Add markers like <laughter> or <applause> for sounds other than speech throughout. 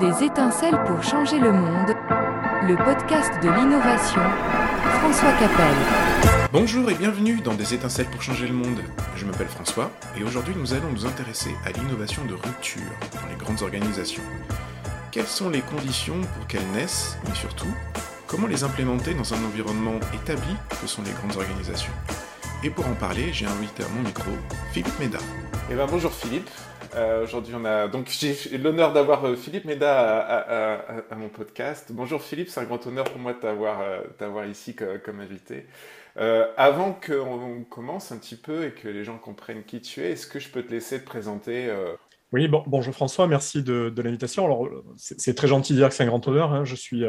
Des étincelles pour changer le monde, le podcast de l'innovation, François Capel. Bonjour et bienvenue dans Des étincelles pour changer le monde. Je m'appelle François et aujourd'hui nous allons nous intéresser à l'innovation de rupture dans les grandes organisations. Quelles sont les conditions pour qu'elles naissent, mais surtout, comment les implémenter dans un environnement établi que sont les grandes organisations? Et pour en parler, j'ai invité à mon micro Philippe Méda. Eh ben, bonjour Philippe, euh, aujourd'hui, on a donc j'ai l'honneur d'avoir euh, Philippe Méda à, mon podcast. Bonjour Philippe, c'est un grand honneur pour moi de t'avoir euh, ici comme, invité. avant qu'on commence un petit peu et que les gens comprennent qui tu es, est-ce que je peux te laisser te présenter Oui, bon, bonjour François, merci de, l'invitation. C'est très gentil de dire que c'est un grand honneur. Hein. Je suis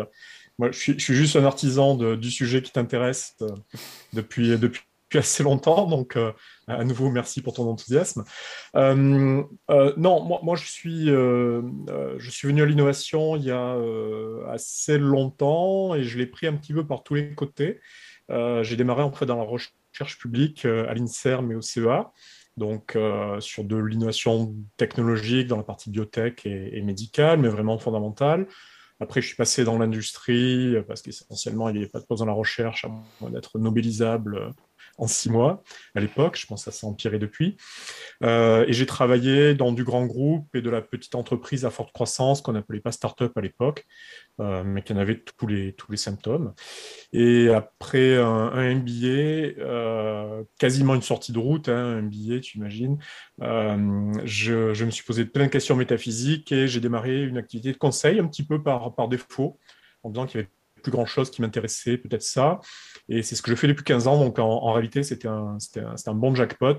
moi, je suis, juste un artisan du sujet qui t'intéresse depuis, depuis assez longtemps. Donc, euh, à nouveau, merci pour ton enthousiasme. Euh, euh, non, moi, je, suis, je suis venu à l'innovation il y a assez longtemps et je l'ai pris un petit peu par tous les côtés. J'ai démarré en fait dans la recherche publique à l'INSERM mais au CEA. Donc, sur de l'innovation technologique dans la partie biotech et, médicale, mais vraiment fondamentale. Après, je suis passé dans l'industrie parce qu'essentiellement, il n'y avait pas de pause dans la recherche, à moins d'être nobilisable en six mois à l'époque. Je pense que ça s'est empiré depuis. Euh, et j'ai travaillé dans du grand groupe et de la petite entreprise à forte croissance qu'on n'appelait pas start-up à l'époque, euh, mais qui en avait tous les, tous les symptômes. Et après un, MBA, euh, quasiment une sortie de route, hein, un MBA, tu imagines, je, me suis posé plein de questions métaphysiques et j'ai démarré une activité de conseil un petit peu par, par défaut, en disant qu'il y avait plus grand chose qui m'intéressait, peut-être ça. Et c'est ce que je fais depuis 15 ans. Donc en, réalité, c'était un, un, bon jackpot.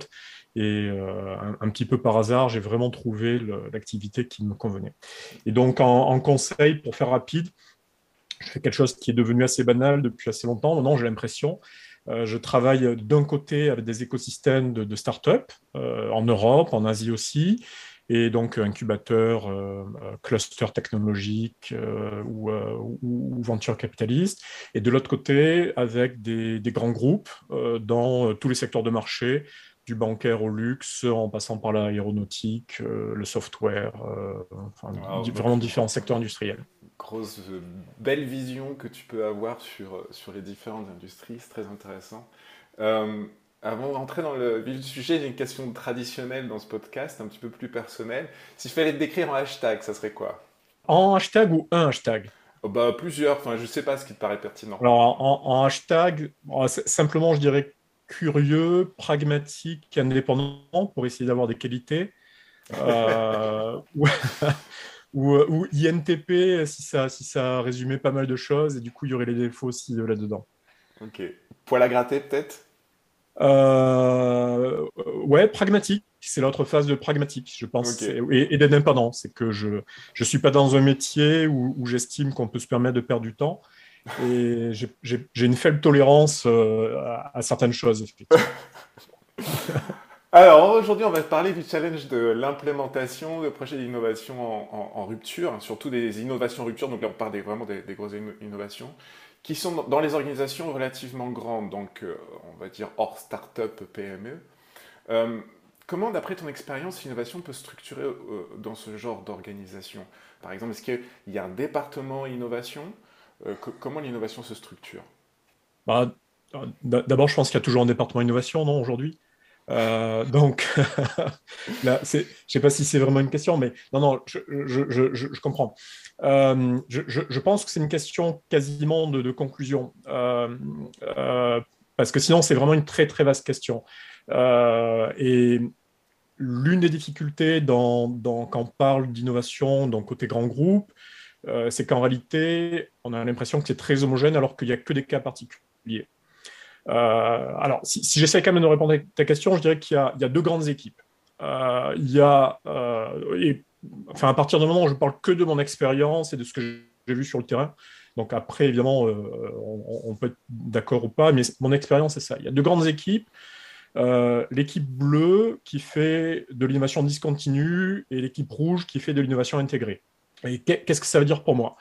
Et euh, un, petit peu par hasard, j'ai vraiment trouvé l'activité qui me convenait. Et donc en, conseil, pour faire rapide, je fais quelque chose qui est devenu assez banal depuis assez longtemps. Maintenant, j'ai l'impression. Euh, je travaille d'un côté avec des écosystèmes de, de start-up euh, en Europe, en Asie aussi, et donc incubateur, euh, euh, cluster technologique euh, ou, ou, venture capitaliste. Et de l'autre côté, avec des, grands groupes dans tous les secteurs de marché, du bancaire au luxe, en passant par l'aéronautique, le software, enfin, vraiment différents secteurs industriels. Grosse, belle vision que tu peux avoir sur, sur les différentes industries, c'est très intéressant. Avant d'entrer dans le vif du sujet, j'ai une question traditionnelle dans ce podcast, un petit peu plus personnelle. S'il fallait te décrire en hashtag, ça serait quoi? En hashtag ou un hashtag? Oh bah, Plusieurs, enfin, je ne sais pas ce qui te paraît pertinent. Alors, en, hashtag, simplement, je dirais curieux, pragmatique, indépendant, pour essayer d'avoir des qualités. Euh, <laughs> ou, ou, INTP, si ça, si ça résumait pas mal de choses, et du coup, il y aurait les défauts aussi euh, là-dedans. Ok. Poil à gratter, peut-être? Euh, ouais, pragmatique. C'est l'autre phase de pragmatique, je pense. Et, d'indépendant. C'est que je ne suis pas dans un métier où, j'estime qu'on peut se permettre de perdre du temps. Et j'ai une faible tolérance euh, à, certaines choses, <laughs> Alors aujourd'hui, on va parler du challenge de l'implémentation de projets d'innovation en, rupture, hein, surtout des innovations rupture. Donc là, on parle vraiment des, des grosses innovations qui sont dans les organisations relativement grandes, donc euh, on va dire hors start-up, PME. Euh, comment, d'après ton expérience, l'innovation peut structurer euh, dans ce genre d'organisation? Par exemple, est-ce qu'il y a un département innovation? Comment l'innovation se structure? Bah, D'abord, je pense qu'il y a toujours un département innovation, non, aujourd'hui? Euh, donc, <laughs> là, je ne sais pas si c'est vraiment une question, mais non, non, je, comprends. Euh, je, pense que c'est une question quasiment de, conclusion, euh, parce que sinon, c'est vraiment une très, très vaste question. et l'une des difficultés dans, quand on parle d'innovation, côté grand groupe, c'est qu'en réalité, on a l'impression que c'est très homogène alors qu'il n'y a que des cas particuliers. Euh, alors, si, j'essaie quand même de répondre à ta question, je dirais qu'il y, a deux grandes équipes. Euh, il y a, euh, et, enfin, à partir du moment où je parle que de mon expérience et de ce que j'ai vu sur le terrain, donc après, évidemment, on, peut être d'accord ou pas, mais mon expérience, c'est ça. Il y a deux grandes équipes. l'équipe bleue qui fait de l'innovation discontinue et l'équipe rouge qui fait de l'innovation intégrée. Et qu'est-ce que ça veut dire pour moi?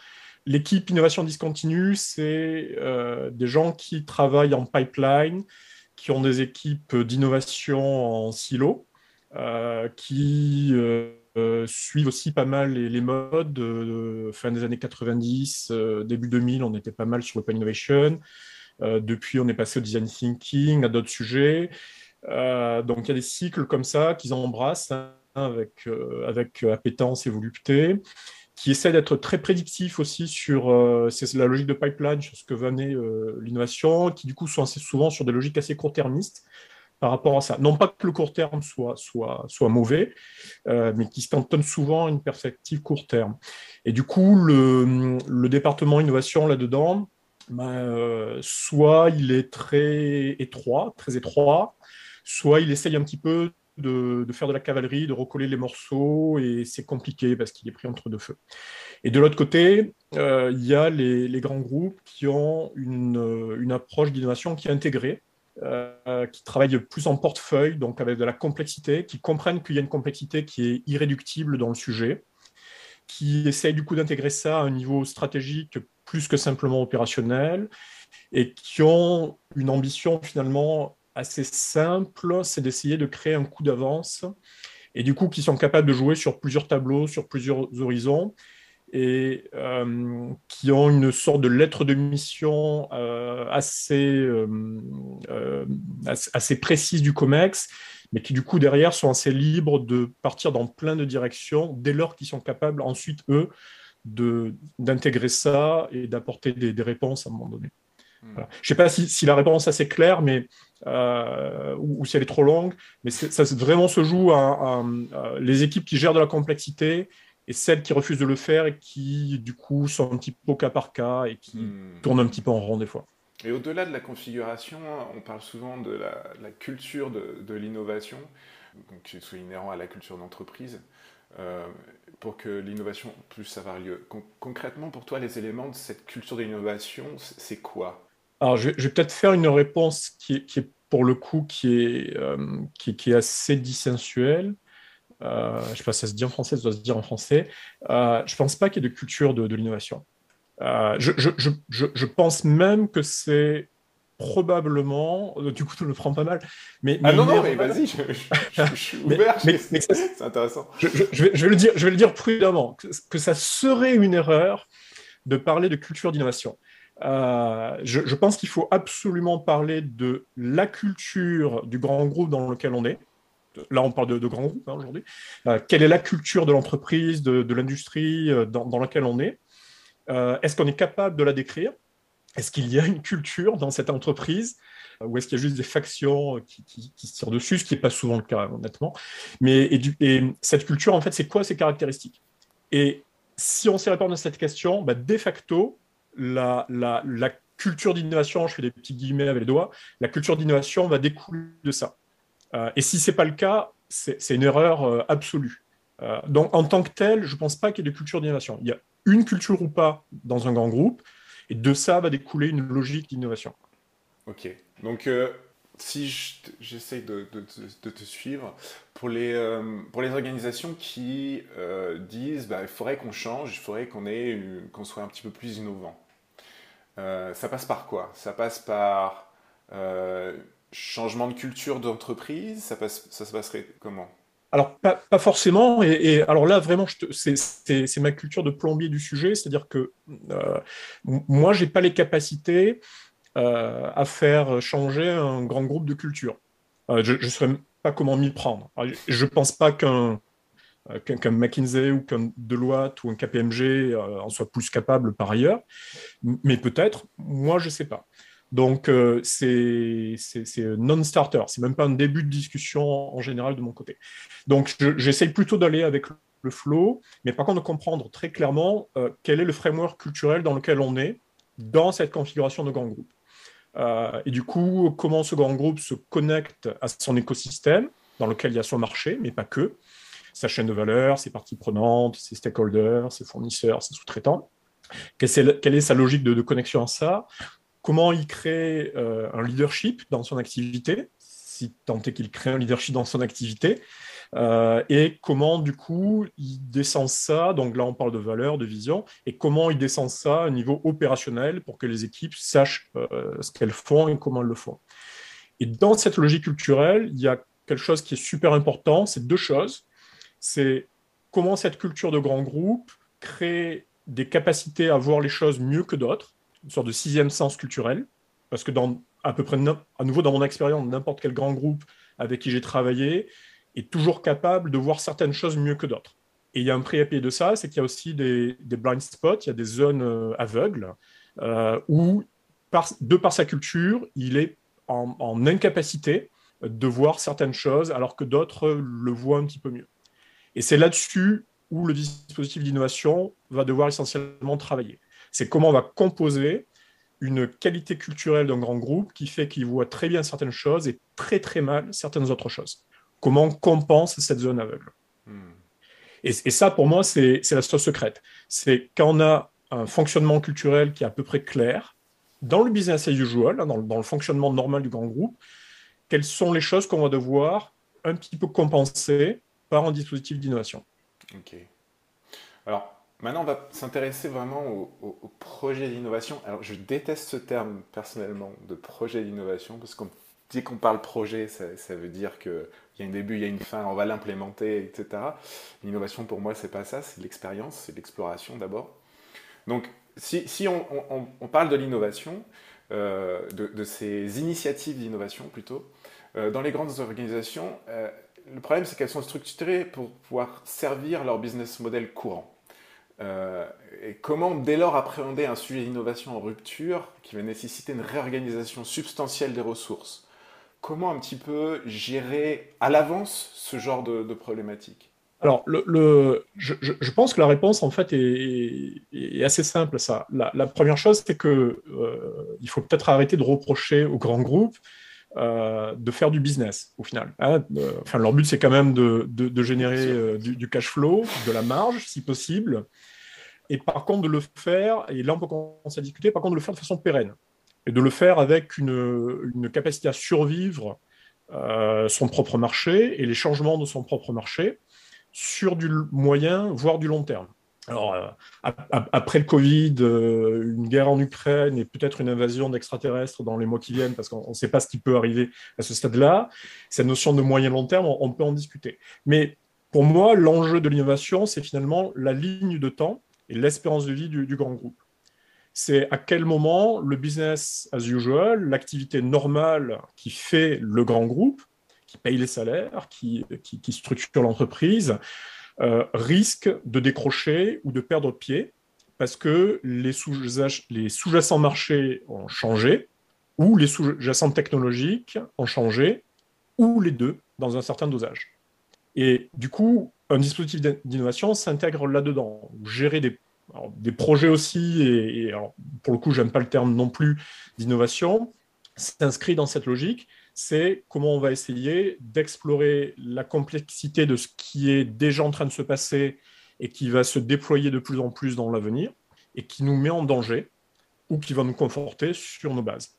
L'équipe innovation discontinue, c'est euh, des gens qui travaillent en pipeline, qui ont des équipes d'innovation en silo, euh, qui euh, suivent aussi pas mal les, modes. fin des années 90, début 2000, on était pas mal sur l'open innovation. depuis, on est passé au design thinking, à d'autres sujets. donc, il y a des cycles comme ça qu'ils embrassent hein, avec, avec appétence et volupté qui essaie d'être très prédictif aussi sur c'est la logique de pipeline, sur ce que va amener l'innovation, qui du coup sont assez souvent sur des logiques assez court-termistes par rapport à ça. Non pas que le court terme soit, soit, soit mauvais, euh, mais qui se cantonne souvent à une perspective court terme. Et du coup, le, le département innovation là-dedans, ben, euh, soit il est très étroit, très étroit, soit il essaye un petit peu de, faire de la cavalerie, de recoller les morceaux, et c'est compliqué parce qu'il est pris entre deux feux. Et de l'autre côté, euh, il y a les, grands groupes qui ont une, une approche d'innovation qui est intégrée, euh, qui travaillent plus en portefeuille, donc avec de la complexité, qui comprennent qu'il y a une complexité qui est irréductible dans le sujet, qui essayent du coup d'intégrer ça à un niveau stratégique plus que simplement opérationnel, et qui ont une ambition finalement assez simple, c'est d'essayer de créer un coup d'avance, et du coup qui sont capables de jouer sur plusieurs tableaux, sur plusieurs horizons, et euh, qui ont une sorte de lettre de mission euh, assez, euh, assez, précise du COMEX, mais qui du coup derrière sont assez libres de partir dans plein de directions dès lors qu'ils sont capables ensuite, eux, d'intégrer ça et d'apporter des, des, réponses à un moment donné. Hmm. Je ne sais pas si, si, la réponse est assez claire, mais, ou, si elle est trop longue, mais ça vraiment se joue à, à, les équipes qui gèrent de la complexité et celles qui refusent de le faire et qui, du coup, sont un petit peu au cas par cas et qui hmm. tournent un petit peu en rond des fois. Et au-delà de la configuration, on parle souvent de la, culture de, l'innovation, qui est inhérent à la culture d'entreprise, euh, pour que l'innovation puisse avoir lieu. concrètement, pour toi, les éléments de cette culture de l'innovation, c'est quoi? Alors, je vais, peut-être faire une réponse qui est, pour le coup, qui est, euh, qui, qui, est assez dissensuelle. Euh, je ne sais pas si ça se dit en français, ça doit se dire en français. Euh, je ne pense pas qu'il y ait de culture de, l'innovation. Je, je, je, je, pense même que c'est probablement, du coup, tu le prends pas mal. Mais, ah non, non, mais vas-y, je, suis <laughs> ouvert, c'est intéressant. Je, vais, je, vais le dire, je vais le dire prudemment, que, que ça serait une erreur de parler de culture d'innovation. Euh, je, pense qu'il faut absolument parler de la culture du grand groupe dans lequel on est, là on parle de, grands groupes hein, aujourd'hui, euh, quelle est la culture de l'entreprise, de, l'industrie euh, dans, laquelle on est? Est-ce qu'on est capable de la décrire? Est-ce qu'il y a une culture dans cette entreprise? Ou est-ce qu'il y a juste des factions qui, se tirent dessus, ce qui n'est pas souvent le cas, honnêtement? Mais et, cette culture, en fait, c'est quoi ses caractéristiques? Et si on s'y répond à cette question, bah, de facto, la, culture d'innovation, je fais des petits guillemets avec les doigts, la culture d'innovation va découler de ça. Euh, et si ce n'est pas le cas, c'est une erreur euh, absolue. Euh, donc, en tant que tel, je ne pense pas qu'il y ait de culture d'innovation. Il y a une culture ou pas dans un grand groupe, et de ça va découler une logique d'innovation. Ok. Donc, si j'essaie de, te suivre, pour les, organisations qui disent bah, il faudrait qu'on change, il faudrait qu'on soit un petit peu plus innovant, ça passe par quoi? Ça passe par changement de culture d'entreprise? Ça, se passerait comment? Alors, pas, forcément. Et, alors là, vraiment, c'est ma culture de plombier du sujet. C'est-à-dire que euh, moi, je n'ai pas les capacités euh, à faire changer un grand groupe de culture. Euh, je ne saurais pas comment m'y prendre. je ne pense pas qu'un qu'un McKinsey ou qu'un Deloitte ou un KPMG en soit plus capable par ailleurs. Mais peut-être, moi, je ne sais pas. Donc, euh, c'est non-starter. C'est même pas un début de discussion en général de mon côté. Donc, j'essaye plutôt d'aller avec le flow, mais par contre de comprendre très clairement euh, quel est le framework culturel dans lequel on est dans cette configuration de grand groupe. Euh, et du coup, comment ce grand groupe se connecte à son écosystème, dans lequel il y a son marché, mais pas que, sa chaîne de valeur, ses parties prenantes, ses stakeholders, ses fournisseurs, ses sous-traitants. Quelle, est sa logique de, connexion à ça? Comment il crée euh, un leadership dans son activité, si tant est qu'il crée un leadership dans son activité, euh, et comment du coup il descend ça, donc là on parle de valeur, de vision, et comment il descend ça au niveau opérationnel pour que les équipes sachent euh, ce qu'elles font et comment elles le font? Et dans cette logique culturelle, il y a quelque chose qui est super important, c'est deux choses. C'est comment cette culture de grand groupe crée des capacités à voir les choses mieux que d'autres, une sorte de sixième sens culturel, parce que dans à peu près, à nouveau dans mon expérience, n'importe quel grand groupe avec qui j'ai travaillé est toujours capable de voir certaines choses mieux que d'autres. Et il y a un prix à payer de ça, c'est qu'il y a aussi des, blind spots, il y a des zones euh, aveugles euh, où, de par sa culture, il est en, en, incapacité de voir certaines choses alors que d'autres le voient un petit peu mieux. Et c'est là-dessus où le dispositif d'innovation va devoir essentiellement travailler. C'est comment on va composer une qualité culturelle d'un grand groupe qui fait qu'il voit très bien certaines choses et très très mal certaines autres choses. Comment on compense cette zone aveugle hmm. et, ça, pour moi, c'est la sauce secrète. C'est quand on a un fonctionnement culturel qui est à peu près clair, dans le business as usual, hein, dans, dans le fonctionnement normal du grand groupe, quelles sont les choses qu'on va devoir un petit peu compenser par un dispositif d'innovation. Ok. Alors, maintenant, on va s'intéresser vraiment au, projet d'innovation. Alors, je déteste ce terme personnellement de projet d'innovation parce qu'on dit qu'on parle projet, ça, veut dire qu'il y a un début, il y a une fin, on va l'implémenter, etc. L'innovation, pour moi, c'est pas ça, c'est l'expérience, c'est l'exploration d'abord. Donc, si, on, parle de l'innovation, euh, de, ces initiatives d'innovation plutôt, euh, dans les grandes organisations, euh, le problème, c'est qu'elles sont structurées pour pouvoir servir leur business model courant. Euh, et comment, dès lors, appréhender un sujet d'innovation en rupture qui va nécessiter une réorganisation substantielle des ressources? Comment un petit peu gérer à l'avance ce genre de, de problématique? Alors, je, pense que la réponse, en fait, est, assez simple. Ça. La, première chose, c'est que euh, faut peut-être arrêter de reprocher aux grands groupes euh, de faire du business au final. Hein. Euh, enfin, leur but, c'est quand même de, de, générer euh, du, cash flow, de la marge, si possible. Et par contre, de le faire, et là on peut commencer à discuter, par contre, de le faire de façon pérenne. Et de le faire avec une, une capacité à survivre son propre marché et les changements de son propre marché sur du moyen, voire du long terme. Alors, euh, après le Covid, euh, une guerre en Ukraine et peut-être une invasion d'extraterrestres dans les mois qui viennent, parce qu'on ne sait pas ce qui peut arriver à ce stade-là, cette notion de moyen-long terme, on, peut en discuter. Mais pour moi, l'enjeu de l'innovation, c'est finalement la ligne de temps et l'espérance de vie du, grand groupe. C'est à quel moment le business as usual, l'activité normale qui fait le grand groupe, qui paye les salaires, qui structure l'entreprise, euh, risque de décrocher ou de perdre pied parce que les sous-jacents marchés ont changé, ou les sous-jacents technologiques ont changé, ou les deux dans un certain dosage. Et du coup, un dispositif d'innovation s'intègre là-dedans. Gérer des, des, projets aussi, et, pour le coup, j'aime pas le terme non plus d'innovation, s'inscrit dans cette logique c'est comment on va essayer d'explorer la complexité de ce qui est déjà en train de se passer et qui va se déployer de plus en plus dans l'avenir et qui nous met en danger ou qui va nous conforter sur nos bases.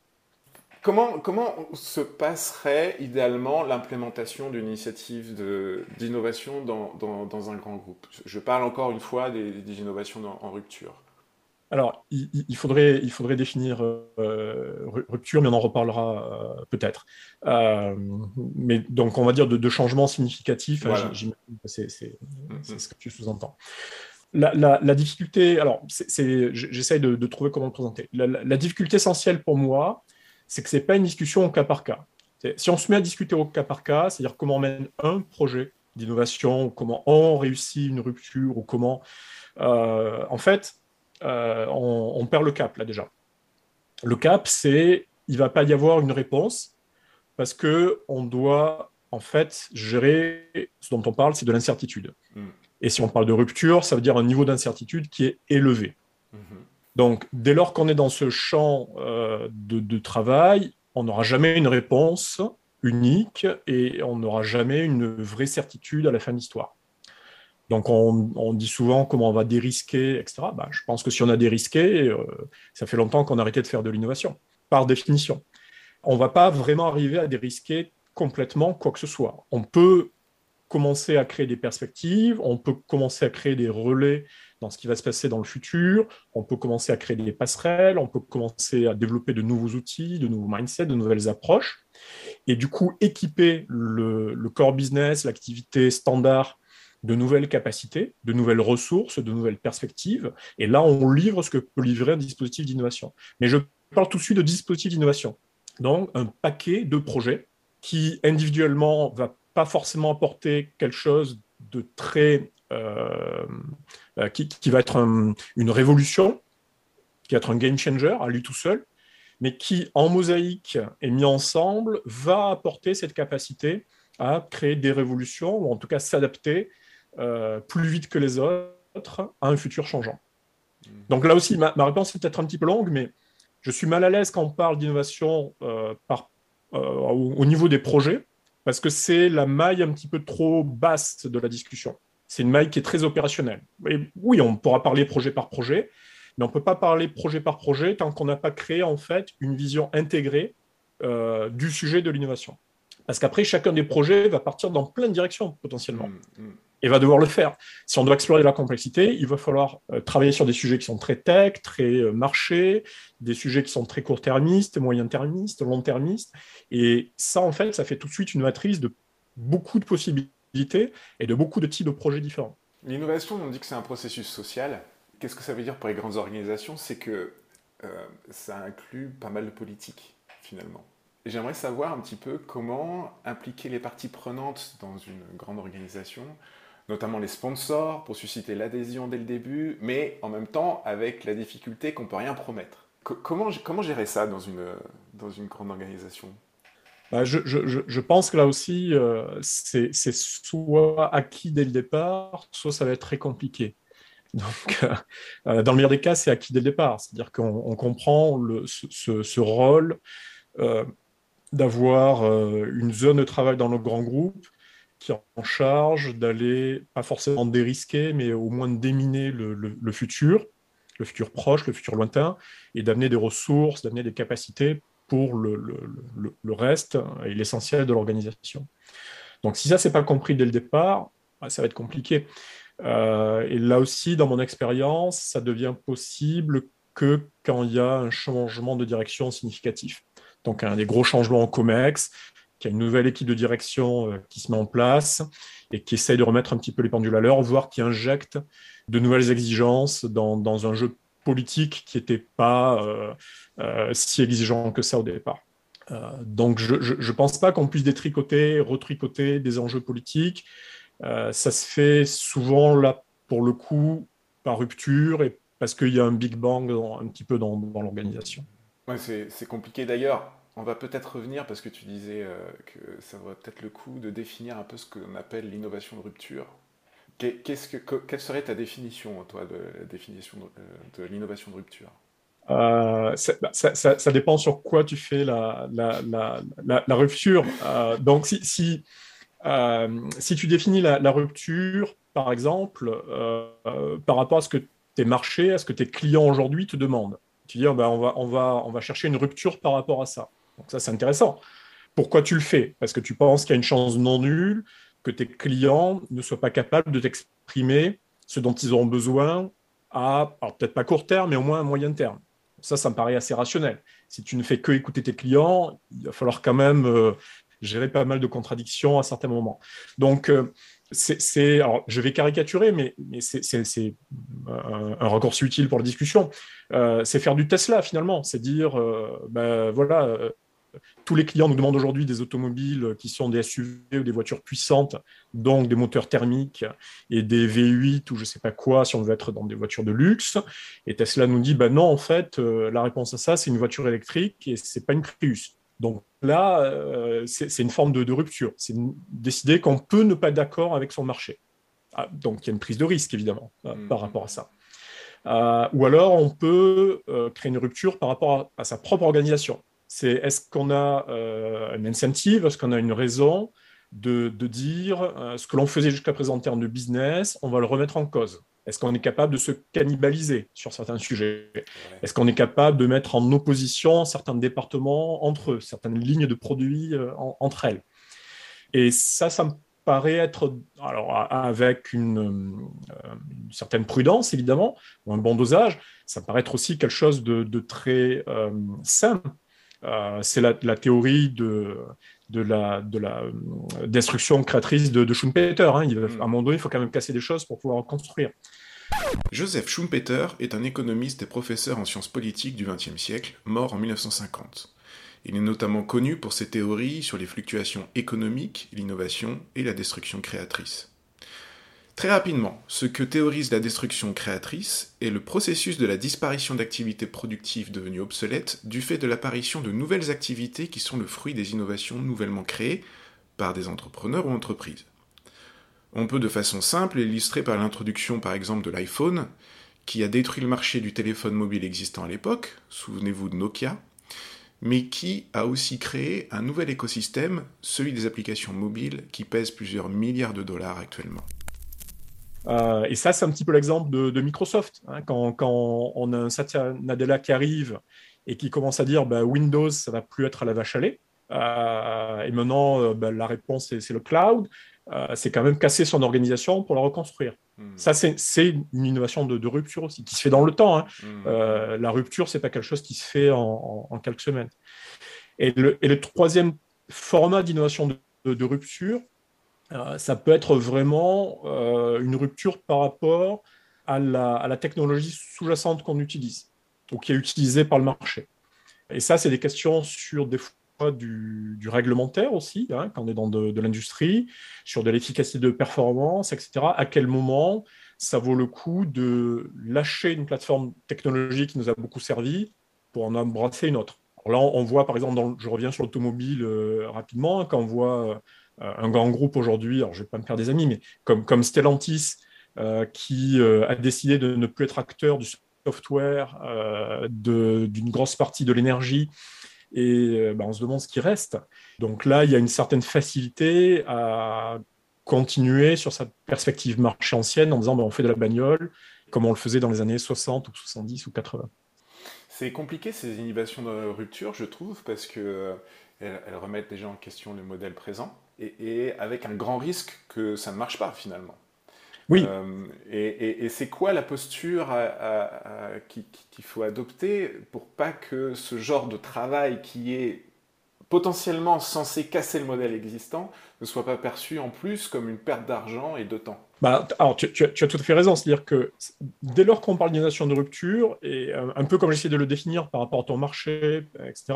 Comment, comment se passerait idéalement l'implémentation d'une initiative d'innovation dans, dans, un grand groupe? Je parle encore une fois des, des innovations en rupture. Alors, il, faudrait, il faudrait définir euh, rupture, mais on en reparlera euh, peut-être. Euh, mais donc, on va dire de, de changements significatifs. c'est mm-hmm. ce que tu sous-entends. La, difficulté, alors, j'essaye de, trouver comment le présenter. La, difficulté essentielle pour moi, c'est que ce n'est pas une discussion au cas par cas. Si on se met à discuter au cas par cas, c'est-à-dire comment on mène un projet d'innovation, comment on réussit une rupture, ou comment. en fait, euh, on, perd le cap là déjà. Le cap, c'est il va pas y avoir une réponse parce que on doit en fait gérer ce dont on parle, c'est de l'incertitude. Mm. Et si on parle de rupture, ça veut dire un niveau d'incertitude qui est élevé. Mm-hmm. Donc, dès lors qu'on est dans ce champ euh, de, travail, on n'aura jamais une réponse unique et on n'aura jamais une vraie certitude à la fin de l'histoire. Donc on, dit souvent comment on va dérisquer, etc. Bah, je pense que si on a dérisqué, euh, ça fait longtemps qu'on a arrêté de faire de l'innovation, par définition. On ne va pas vraiment arriver à dérisquer complètement quoi que ce soit. On peut commencer à créer des perspectives, on peut commencer à créer des relais dans ce qui va se passer dans le futur, on peut commencer à créer des passerelles, on peut commencer à développer de nouveaux outils, de nouveaux mindsets, de nouvelles approches, et du coup équiper le core business, l'activité standard de nouvelles capacités, de nouvelles ressources, de nouvelles perspectives. Et là, on livre ce que peut livrer un dispositif d'innovation. Mais je parle tout de suite de dispositif d'innovation. Donc, un paquet de projets qui, individuellement, va pas forcément apporter quelque chose de très... Euh, euh, qui, va être une révolution, qui va être un game changer à lui tout seul, mais qui, en mosaïque et mis ensemble, va apporter cette capacité à créer des révolutions, ou en tout cas s'adapter euh, plus vite que les autres à un futur changeant. Hmm. Donc là aussi, ma, réponse est peut-être un petit peu longue, mais je suis mal à l'aise quand on parle d'innovation euh, euh, au, niveau des projets, parce que c'est la maille un petit peu trop basse de la discussion. C'est une maille qui est très opérationnelle. oui, on pourra parler projet par projet, mais on ne peut pas parler projet par projet tant qu'on n'a pas créé en fait une vision intégrée du sujet de l'innovation. Parce qu'après, chacun des projets va partir dans plein de directions potentiellement. Hmm, hmm et va devoir le faire. Si on doit explorer la complexité, il va falloir euh, travailler sur des sujets qui sont très tech, très euh, marché, des sujets qui sont très court-termistes, moyen-termistes, long-termistes. Et ça, en fait, ça fait tout de suite une matrice de beaucoup de possibilités et de beaucoup de types de projets différents. L'innovation, on dit que c'est un processus social. Qu'est-ce que ça veut dire pour les grandes organisations? C'est que euh, ça inclut pas mal de politique, finalement. J'aimerais savoir un petit peu comment impliquer les parties prenantes dans une grande organisation notamment les sponsors, pour susciter l'adhésion dès le début, mais en même temps avec la difficulté qu'on ne peut rien promettre. comment, gérer ça dans une, grande organisation? Bah, je, pense que là aussi, euh, c'est soit acquis dès le départ, soit ça va être très compliqué. Donc, euh, dans le meilleur des cas, c'est acquis dès le départ. C'est-à-dire qu'on comprend le, ce, rôle euh, d'avoir une zone de travail dans notre grand groupe qui est en charge d'aller, pas forcément dérisquer, mais au moins déminer le, futur, le futur proche, le futur lointain, et d'amener des ressources, d'amener des capacités pour le, reste et l'essentiel de l'organisation. Donc si ça, c'est pas compris dès le départ, bah, ça va être compliqué. Euh, et là aussi, dans mon expérience, ça devient possible que quand il y a un changement de direction significatif. Donc un des gros changements en COMEX, qu'il y a une nouvelle équipe de direction euh, qui se met en place et qui essaye de remettre un petit peu les pendules à l'heure, voire qui injecte de nouvelles exigences dans, un jeu politique qui n'était pas euh, euh, si exigeant que ça au départ. donc je ne pense pas qu'on puisse détricoter, retricoter des enjeux politiques. ça se fait souvent là pour le coup par rupture et parce qu'il y a un big bang un petit peu dans, l'organisation. Ouais, c'est compliqué d'ailleurs on va peut-être revenir parce que tu disais euh, que ça vaut peut-être le coup de définir un peu ce qu'on appelle l'innovation de rupture. Quelle serait ta définition, toi, de de, l'innovation de rupture? Euh, bah, ça, dépend sur quoi tu fais la, rupture. Euh, donc, si, tu définis la, rupture, par exemple, par rapport à ce que tes marchés, à ce que tes clients aujourd'hui te demandent, tu dis va, on, va, on va chercher une rupture par rapport à ça. Ça, c'est intéressant. Pourquoi tu le fais? Parce que tu penses qu'il y a une chance non nulle que tes clients ne soient pas capables de t'exprimer ce dont ils auront besoin à, peut-être pas court terme, mais au moins à moyen terme. Ça, ça me paraît assez rationnel. Si tu ne fais que écouter tes clients, il va falloir quand même euh, gérer pas mal de contradictions à certains moments. Donc, euh, c'est, alors, je vais caricaturer, mais, c'est, un, un, raccourci utile pour la discussion. Euh, c'est faire du Tesla finalement, c'est dire, ben voilà, tous les clients nous demandent aujourd'hui des automobiles qui sont des SUV ou des voitures puissantes, donc des moteurs thermiques et des V8 ou je ne sais pas quoi si on veut être dans des voitures de luxe. Et Tesla nous dit, ben non, en fait, euh, la réponse à ça, c'est une voiture électrique et ce n'est pas une Prius. Donc là, euh, c'est une forme de, rupture. C'est décider qu'on peut ne pas être d'accord avec son marché. Ah, donc il y a une prise de risque, évidemment, euh, par mmh. rapport à ça. ou alors, on peut créer une rupture par rapport à sa propre organisation c'est est-ce qu'on a euh, un incentive, est-ce qu'on a une raison de, dire euh, ce que l'on faisait jusqu'à présent en termes de business, on va le remettre en cause? Est-ce qu'on est capable de se cannibaliser sur certains sujets? Est-ce qu'on est capable de mettre en opposition certains départements entre eux, certaines lignes de produits euh, entre elles? Et ça, ça me paraît être, alors avec une, certaine prudence évidemment, ou un bon dosage, ça paraît être aussi quelque chose de, très euh, c'est la, théorie de, de la, de la destruction créatrice de, de Schumpeter. Hein. Il, mm. À un moment donné, il faut quand même casser des choses pour pouvoir construire. Joseph Schumpeter est un économiste et professeur en sciences politiques du XXe siècle, mort en 1950. Il est notamment connu pour ses théories sur les fluctuations économiques, l'innovation et la destruction créatrice. Très rapidement, ce que théorise la destruction créatrice est le processus de la disparition d'activités productives devenues obsolètes du fait de l'apparition de nouvelles activités qui sont le fruit des innovations nouvellement créées par des entrepreneurs ou entreprises. On peut de façon simple l'illustrer par l'introduction par exemple de l'iPhone, qui a détruit le marché du téléphone mobile existant à l'époque, souvenez-vous de Nokia, mais qui a aussi créé un nouvel écosystème, celui des applications mobiles, qui pèse plusieurs milliards de dollars actuellement. Euh, et ça, c'est un petit peu l'exemple de, Microsoft. Hein. quand, on a un Satya Nadella qui arrive et qui commence à dire bah, Windows, ça va plus être à la vache à lait. Euh, et maintenant, euh, bah, la réponse, c'est le cloud. c'est quand même casser son organisation pour la reconstruire. Hmm. Ça, c'est une innovation de, rupture aussi, qui se fait dans le temps. Hein. Hmm. la rupture, c'est pas quelque chose qui se fait en, quelques semaines. Et le, et le troisième format d'innovation de, rupture, ça peut être vraiment euh, une rupture par rapport à la, technologie sous-jacente qu'on utilise ou qui est utilisée par le marché. Et ça, c'est des questions sur des fois du, réglementaire aussi, hein, quand on est dans de, l'industrie, sur de l'efficacité de performance, etc. À quel moment ça vaut le coup de lâcher une plateforme technologique qui nous a beaucoup servi pour en embrasser une autre? Alors là, on voit par exemple, je reviens sur l'automobile euh, rapidement, quand on voit euh, un grand groupe aujourd'hui, alors je ne vais pas me faire des amis, mais comme, comme Stellantis, euh, qui euh, a décidé de ne plus être acteur du software, d'une grosse partie de l'énergie, et ben, on se demande ce qui reste. Donc là, il y a une certaine facilité à continuer sur sa perspective marché ancienne en disant ben, on fait de la bagnole comme on le faisait dans les années 60 ou 70 ou 80. C'est compliqué ces inhibitions de rupture, je trouve, parce que elles, remettent déjà en question le modèle présent et, avec un grand risque que ça ne marche pas finalement. Oui. Euh, et, c'est quoi la posture qu'il faut adopter pour pas que ce genre de travail qui est potentiellement censé casser le modèle existant ne soit pas perçu en plus comme une perte d'argent et de temps? Bah, alors, tu, as, tout à fait raison. C'est-à-dire que dès lors qu'on parle d'innovation de rupture, et un, un peu comme j'essaie de le définir par rapport à ton marché, etc.,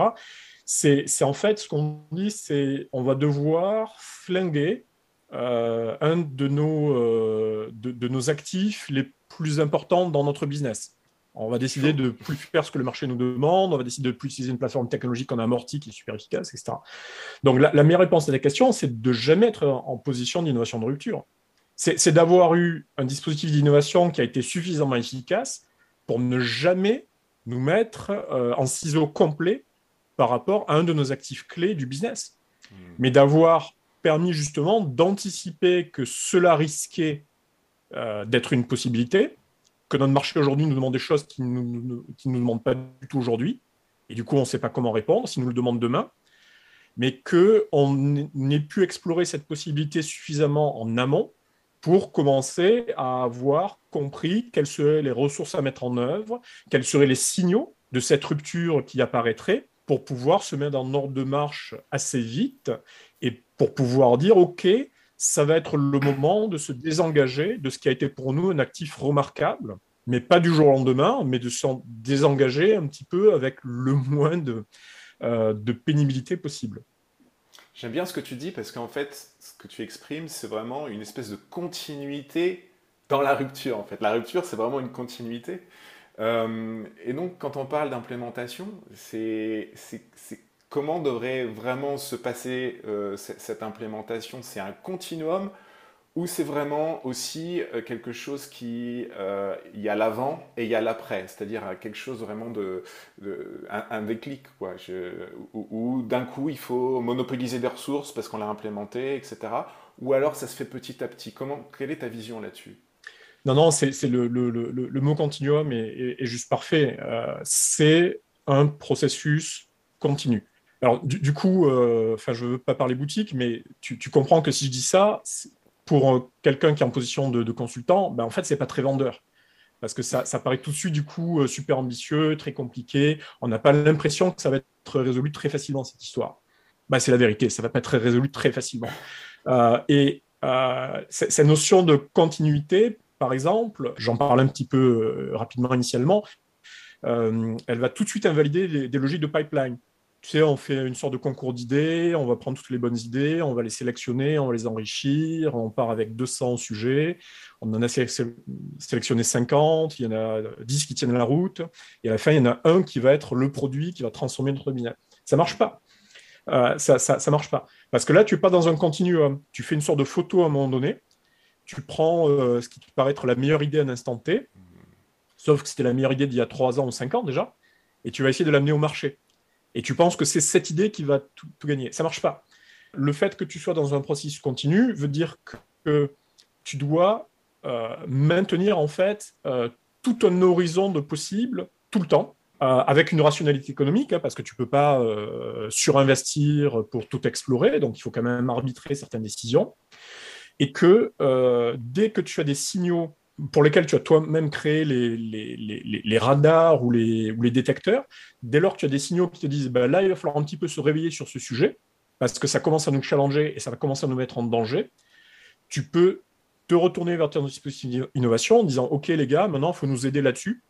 c'est en fait ce qu'on dit, c'est on va devoir flinguer euh, un de nos, euh, de, nos actifs les plus importants dans notre business. On va décider de plus faire ce que le marché nous demande, on va décider de plus utiliser une plateforme technologique qu'on a amortie qui est super efficace, etc. Donc la, meilleure réponse à la question, c'est de jamais être en position d'innovation de rupture. C'est d'avoir eu un dispositif d'innovation qui a été suffisamment efficace pour ne jamais nous mettre euh, en ciseaux complet par rapport à un de nos actifs clés du business. Hmm. Mais d'avoir permis justement d'anticiper que cela risquait euh, d'être une possibilité, que notre marché aujourd'hui nous demande des choses qui ne nous, nous demandent pas du tout aujourd'hui, et du coup on ne sait pas comment répondre, s'il nous le demande demain, mais qu'on ait pu explorer cette possibilité suffisamment en amont pour commencer à avoir compris quelles seraient les ressources à mettre en œuvre, quels seraient les signaux de cette rupture qui apparaîtrait, pour pouvoir se mettre en ordre de marche assez vite et pour pouvoir dire, OK, ça va être le moment de se désengager de ce qui a été pour nous un actif remarquable, mais pas du jour au lendemain, mais de s'en désengager un petit peu avec le moins de, euh, de pénibilité possible. J'aime bien ce que tu dis parce qu'en fait, ce que tu exprimes, c'est vraiment une espèce de continuité dans la rupture. En fait, la rupture, c'est vraiment une continuité. Euh, et donc, quand on parle d'implémentation, c'est comment devrait vraiment se passer euh, cette implémentation? C'est un continuum ou c'est vraiment aussi euh, quelque chose qui il y a l'avant et il y a l'après, c'est-à-dire quelque chose vraiment de, un, déclic quoi, où, d'un coup il faut monopoliser des ressources parce qu'on l'a implémenté, etc. Ou alors ça se fait petit à petit. Comment quelle est ta vision là-dessus? Non, non, c'est le, mot continuum est, juste parfait. Euh, c'est un processus continu. Alors, du, coup, euh, enfin, je ne veux pas parler boutique, mais tu, comprends que si je dis ça, pour euh, quelqu'un qui est en position de, consultant, ben, en fait, ce n'est pas très vendeur. Parce que ça, paraît tout de suite, du coup, super ambitieux, très compliqué. On n'a pas l'impression que ça va être résolu très facilement, cette histoire. bah, c'est la vérité, ça va pas être résolu très facilement. Et cette notion de continuité, par exemple, j'en parle un petit peu rapidement initialement, elle va tout de suite invalider des logiques de pipeline tu sais, on fait une sorte de concours d'idées, on va prendre toutes les bonnes idées, on va les sélectionner, on va les enrichir, on part avec 200 sujets, on en a sélectionné 50, il y en a 10 qui tiennent la route, et à la fin, il y en a un qui va être le produit qui va transformer notre business. Ça marche pas. Euh, ça ne marche pas. Parce que là, tu n'es pas dans un continuum. Tu fais une sorte de photo à un moment donné, tu prends euh, ce qui te paraît être la meilleure idée à un instant T, sauf que c'était la meilleure idée d'il y a 3 ans ou 5 ans déjà, et tu vas essayer de l'amener au marché et tu penses que c'est cette idée qui va tout, gagner. Ça ne marche pas. Le fait que tu sois dans un processus continu veut dire que tu dois euh, maintenir en fait euh, tout un horizon de possible tout le temps, euh, avec une rationalité économique, hein, parce que tu ne peux pas surinvestir pour tout explorer, donc il faut quand même arbitrer certaines décisions, et que dès que tu as des signaux pour lesquels tu as toi-même créé les, radars ou les, ou les détecteurs, dès lors que tu as des signaux qui te disent bah, là, il va falloir un petit peu se réveiller sur ce sujet, parce que ça commence à nous challenger et ça va commencer à nous mettre en danger, tu peux te retourner vers ton dispositif d'innovation en disant OK, les gars, maintenant, il faut nous aider là-dessus.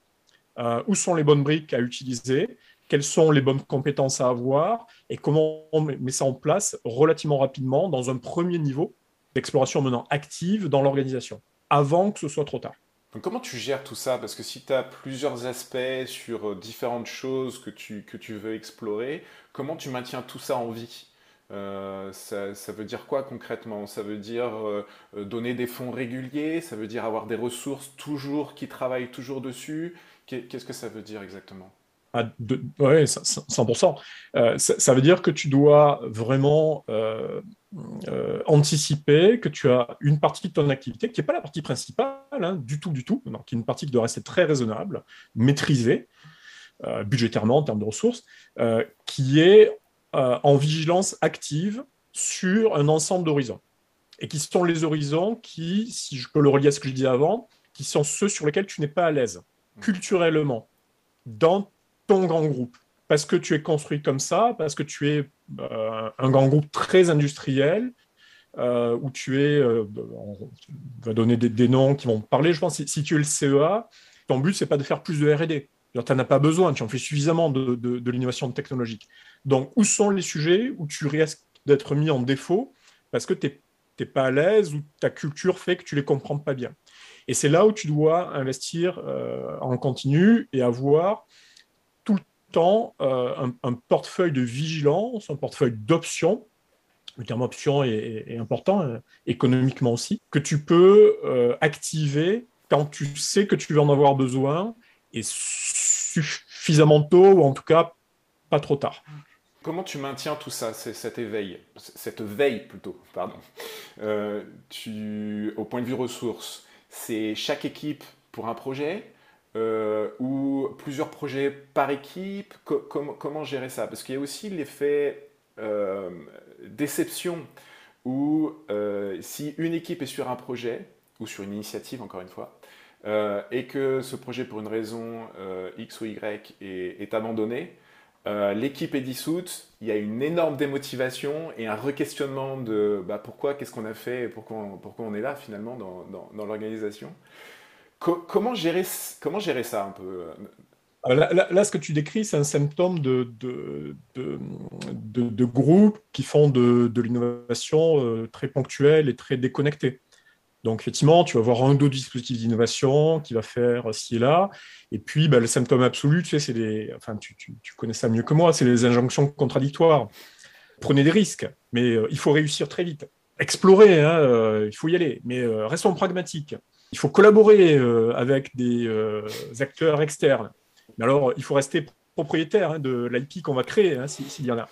Euh, où sont les bonnes briques à utiliser? Quelles sont les bonnes compétences à avoir? Et comment on met ça en place relativement rapidement dans un premier niveau d'exploration menant active dans l'organisation avant que ce soit trop tard. Donc comment tu gères tout ça? Parce que si tu as plusieurs aspects sur euh, différentes choses que tu, que tu veux explorer, comment tu maintiens tout ça en vie? Euh, ça, veut dire quoi concrètement? Ça veut dire euh, donner des fonds réguliers? Ça veut dire avoir des ressources toujours qui travaillent toujours dessus? Qu'est-ce que ça veut dire exactement? Oui, 100%. Euh, ça, veut dire que tu dois vraiment euh, euh, anticiper que tu as une partie de ton activité qui n'est pas la partie principale hein, du tout, du tout, qui est une partie qui doit rester très raisonnable, maîtrisée, budgétairement en termes de ressources, qui est en vigilance active sur un ensemble d'horizons. Et qui sont les horizons qui, si je peux le relier à ce que je disais avant, qui sont ceux sur lesquels tu n'es pas à l'aise, mmh. culturellement, dans ton grand groupe. Parce que tu es construit comme ça, parce que tu es euh, un grand groupe très industriel, euh, où tu es, euh, on va donner des, noms qui vont parler, je pense, si, tu es le CEA, ton but, c'est pas de faire plus de R&D. Tu n'en as pas besoin, tu en fais suffisamment de, l'innovation technologique. Donc, où sont les sujets où tu risques d'être mis en défaut parce que tu n'es pas à l'aise ou ta culture fait que tu les comprends pas bien? Et c'est là où tu dois investir en continu et avoir euh, un, portefeuille de vigilance, un portefeuille d'options. Le terme option est, important, euh, économiquement aussi, que tu peux euh, activer quand tu sais que tu vas en avoir besoin et suffisamment tôt, ou en tout cas pas trop tard. Comment tu maintiens tout ça, cet éveil, cette veille plutôt, pardon, au point de vue ressources C'est chaque équipe pour un projet euh, ou plusieurs projets par équipe Comment gérer ça? Parce qu'il y a aussi l'effet euh, déception où euh, si une équipe est sur un projet, ou sur une initiative encore une fois, et que ce projet pour une raison X ou Y est, abandonné, l'équipe est dissoute, il y a une énorme démotivation et un requestionnement de bah, pourquoi, qu'est-ce qu'on a fait, pourquoi, on est là finalement dans l'organisation comment, gérer, ça un peu euh, Là, ce que tu décris, c'est un symptôme de, de, de, groupes qui font de, l'innovation euh, très ponctuelle et très déconnectée. Donc, effectivement, tu vas avoir un dos dispositif d'innovation qui va faire ci et là. Et puis, bah, le symptôme absolu, tu sais, les. Enfin, tu, connais ça mieux que moi, c'est les injonctions contradictoires. Prenez des risques, mais euh, il faut réussir très vite. Explorer, hein, il faut y aller, mais restons pragmatiques il faut collaborer euh, avec des euh, acteurs externes. Mais alors, il faut rester propriétaire hein, de l'IP qu'on va créer, hein, s'il y en a.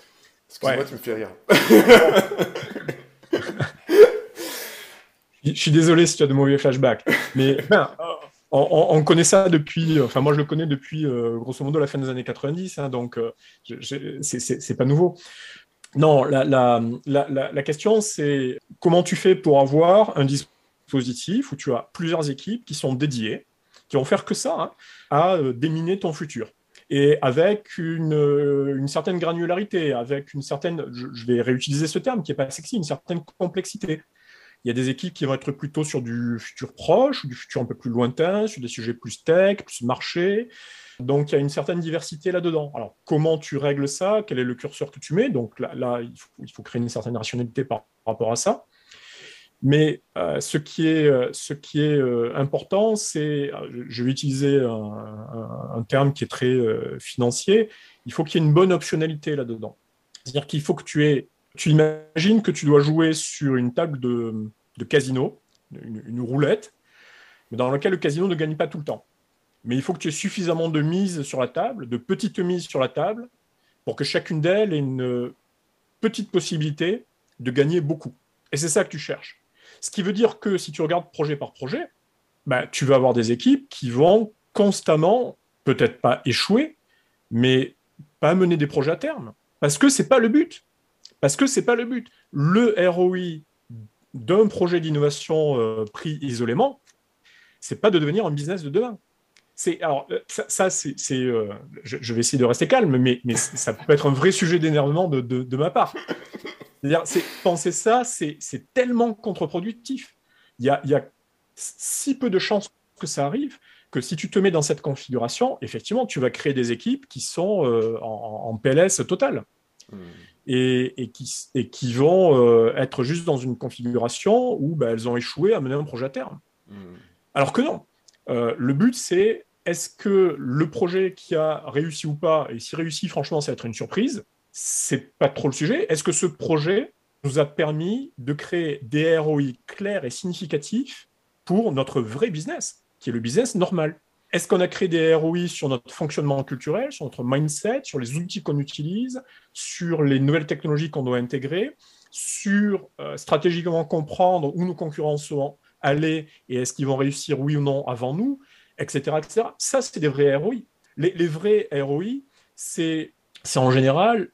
Excuse-moi, tu me fais rire. je suis désolé si tu as de mauvais flashbacks. Mais <laughs> ben, on, connaît ça depuis, enfin moi je le connais depuis euh, grosso modo la fin des années 90, hein, donc c'est pas nouveau. Non, la, la, la, la question c'est comment tu fais pour avoir un dispositif positif où tu as plusieurs équipes qui sont dédiées, qui vont faire que ça, hein, à euh, déminer ton futur. et avec une, certaine granularité, avec une certaine, je, vais réutiliser ce terme qui n'est pas sexy, une certaine complexité. Il y a des équipes qui vont être plutôt sur du futur proche, du futur un peu plus lointain, sur des sujets plus tech, plus marché. Donc il y a une certaine diversité là-dedans. Alors comment tu règles ça? Quel est le curseur que tu mets? Donc là, il, faut, créer une certaine rationalité par rapport à ça. Mais euh, ce qui est, euh, euh, important, c'est, je vais utiliser un, terme qui est très financier, il faut qu'il y ait une bonne optionnalité là-dedans. C'est-à-dire qu'il faut que tu aies, tu imagines que tu dois jouer sur une table de, casino, une, roulette, dans laquelle le casino ne gagne pas tout le temps. Mais il faut que tu aies suffisamment de mises sur la table, de petites mises sur la table, pour que chacune d'elles ait une petite possibilité de gagner beaucoup. Et c'est ça que tu cherches. Ce qui veut dire que si tu regardes projet par projet, bah, tu vas avoir des équipes qui vont constamment, peut-être pas échouer, mais pas mener des projets à terme. Parce que ce n'est pas le but. Parce que ce n'est pas le but. Le ROI d'un projet d'innovation euh, pris isolément, c'est pas de devenir un business de demain. C'est alors ça, c'est, euh, je, vais essayer de rester calme, mais, mais ça peut être un vrai sujet d'énervement de, de ma part. C'est-à-dire, penser ça, c'est tellement contre-productif. Il y, a, si peu de chances que ça arrive que si tu te mets dans cette configuration, effectivement, tu vas créer des équipes qui sont euh, en, PLS total. Hmm. Et, qui, vont euh, être juste dans une configuration où bah, elles ont échoué à mener un projet à terme. Hmm. Alors que non. Euh, le but, c'est est-ce que le projet qui a réussi ou pas, et si réussi, franchement, ça va être une surprise, c'est pas trop le sujet. Est-ce que ce projet nous a permis de créer des ROI clairs et significatifs pour notre vrai business, qui est le business normal? Est-ce qu'on a créé des ROI sur notre fonctionnement culturel, sur notre mindset, sur les outils qu'on utilise, sur les nouvelles technologies qu'on doit intégrer, sur euh, stratégiquement comprendre où nos concurrents sont allés et est-ce qu'ils vont réussir oui ou non avant nous, etc. etc. Ça, c'est des vrais ROI. Les, les vrais ROI, c'est en général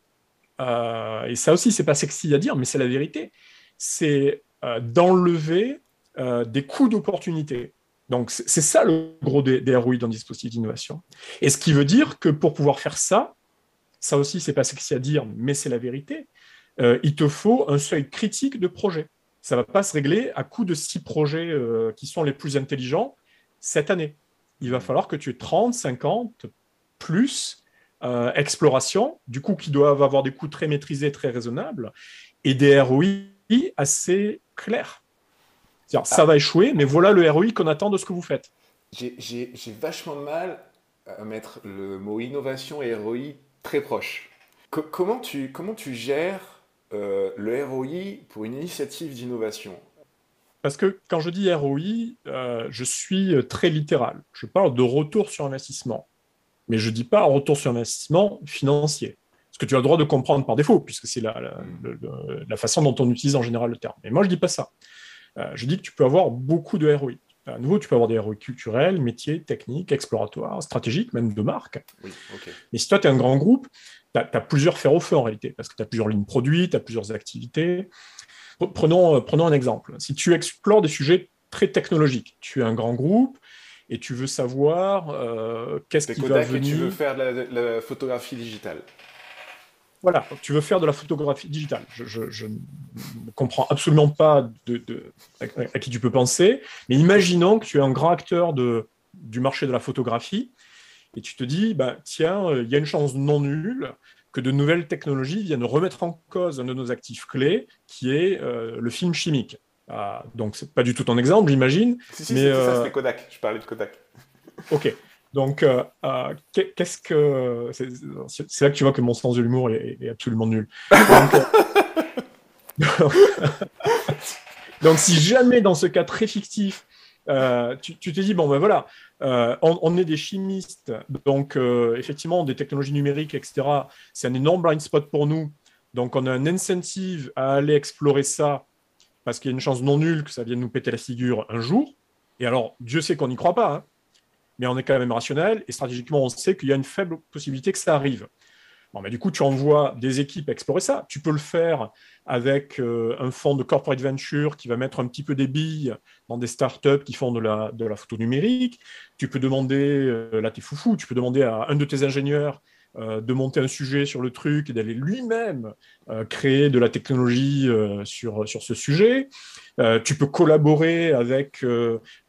euh, et ça aussi, c'est pas sexy à dire, mais c'est la vérité, c'est euh, d'enlever euh, des coûts d'opportunité. Donc, c'est ça le gros des, des ROI d'un dispositif d'innovation. Et ce qui veut dire que pour pouvoir faire ça, ça aussi, c'est pas sexy à dire, mais c'est la vérité, il te faut un seuil critique de projet. Ça va pas se régler à coup de six projets qui sont les plus intelligents cette année. Il va falloir que tu aies 30, 50, plus euh, exploration, du coup qui doivent avoir des coûts très maîtrisés, très raisonnables, et des ROI assez clairs. Ça ah. va échouer, mais voilà le ROI qu'on attend de ce que vous faites. J'ai vachement de mal à mettre le mot innovation et ROI très proches. comment, tu, comment tu gères euh, le ROI pour une initiative d'innovation? Parce que quand je dis ROI, euh, je suis très littéral. Je parle de retour sur investissement mais je ne dis pas retour sur investissement financier. Ce que tu as le droit de comprendre par défaut, puisque c'est la, la, façon dont on utilise en général le terme. Mais moi, je ne dis pas ça. Euh, je dis que tu peux avoir beaucoup de ROI. À nouveau, tu peux avoir des ROI culturels, métiers, techniques, exploratoires, stratégiques, même de marque. Mais si toi, tu es un grand groupe, tu as, plusieurs fers au feu en réalité, parce que tu as plusieurs lignes produits, tu as plusieurs activités. Prenons, euh, prenons un exemple. Si tu explores des sujets très technologiques, tu es un grand groupe, et tu veux savoir euh, qu'est-ce qui va venir. tu veux faire de la, photographie digitale. Voilà, tu veux faire de la photographie digitale. Je, ne comprends absolument pas de, à, qui tu peux penser, mais imaginons que tu es un grand acteur de, du marché de la photographie et tu te dis, bah, tiens, euh, il y a une chance non nulle que de nouvelles technologies viennent remettre en cause un de nos actifs clés, qui est euh, le film chimique. Ah, donc, c'est pas du tout ton exemple, j'imagine. Si, si, mais, ça, euh, c'était Kodak. Je parlais de Kodak. <laughs> Ok. Donc, euh, euh, qu'est-ce que. C'est là que tu vois que mon sens de l'humour est, absolument nul. <laughs> Donc, si jamais dans ce cas très fictif, tu, te dis, bon, ben voilà, on, est des chimistes, donc effectivement, des technologies numériques, etc., c'est un énorme blind spot pour nous. Donc, on a un incentive à aller explorer ça parce qu'il y a une chance non nulle que ça vienne nous péter la figure un jour. Et alors, Dieu sait qu'on n'y croit pas, hein. mais on est quand même rationnel, et stratégiquement, on sait qu'il y a une faible possibilité que ça arrive. Bon, mais du coup, tu envoies des équipes explorer ça. Tu peux le faire avec euh, un fonds de corporate venture qui va mettre un petit peu des billes dans des startups qui font de la, de la photo numérique. Tu peux demander, euh, là, t'es foufou, tu peux demander à un de tes ingénieurs euh, de monter un sujet sur le truc et d'aller lui-même euh, créer de la technologie euh, sur, sur ce sujet. tu peux collaborer avec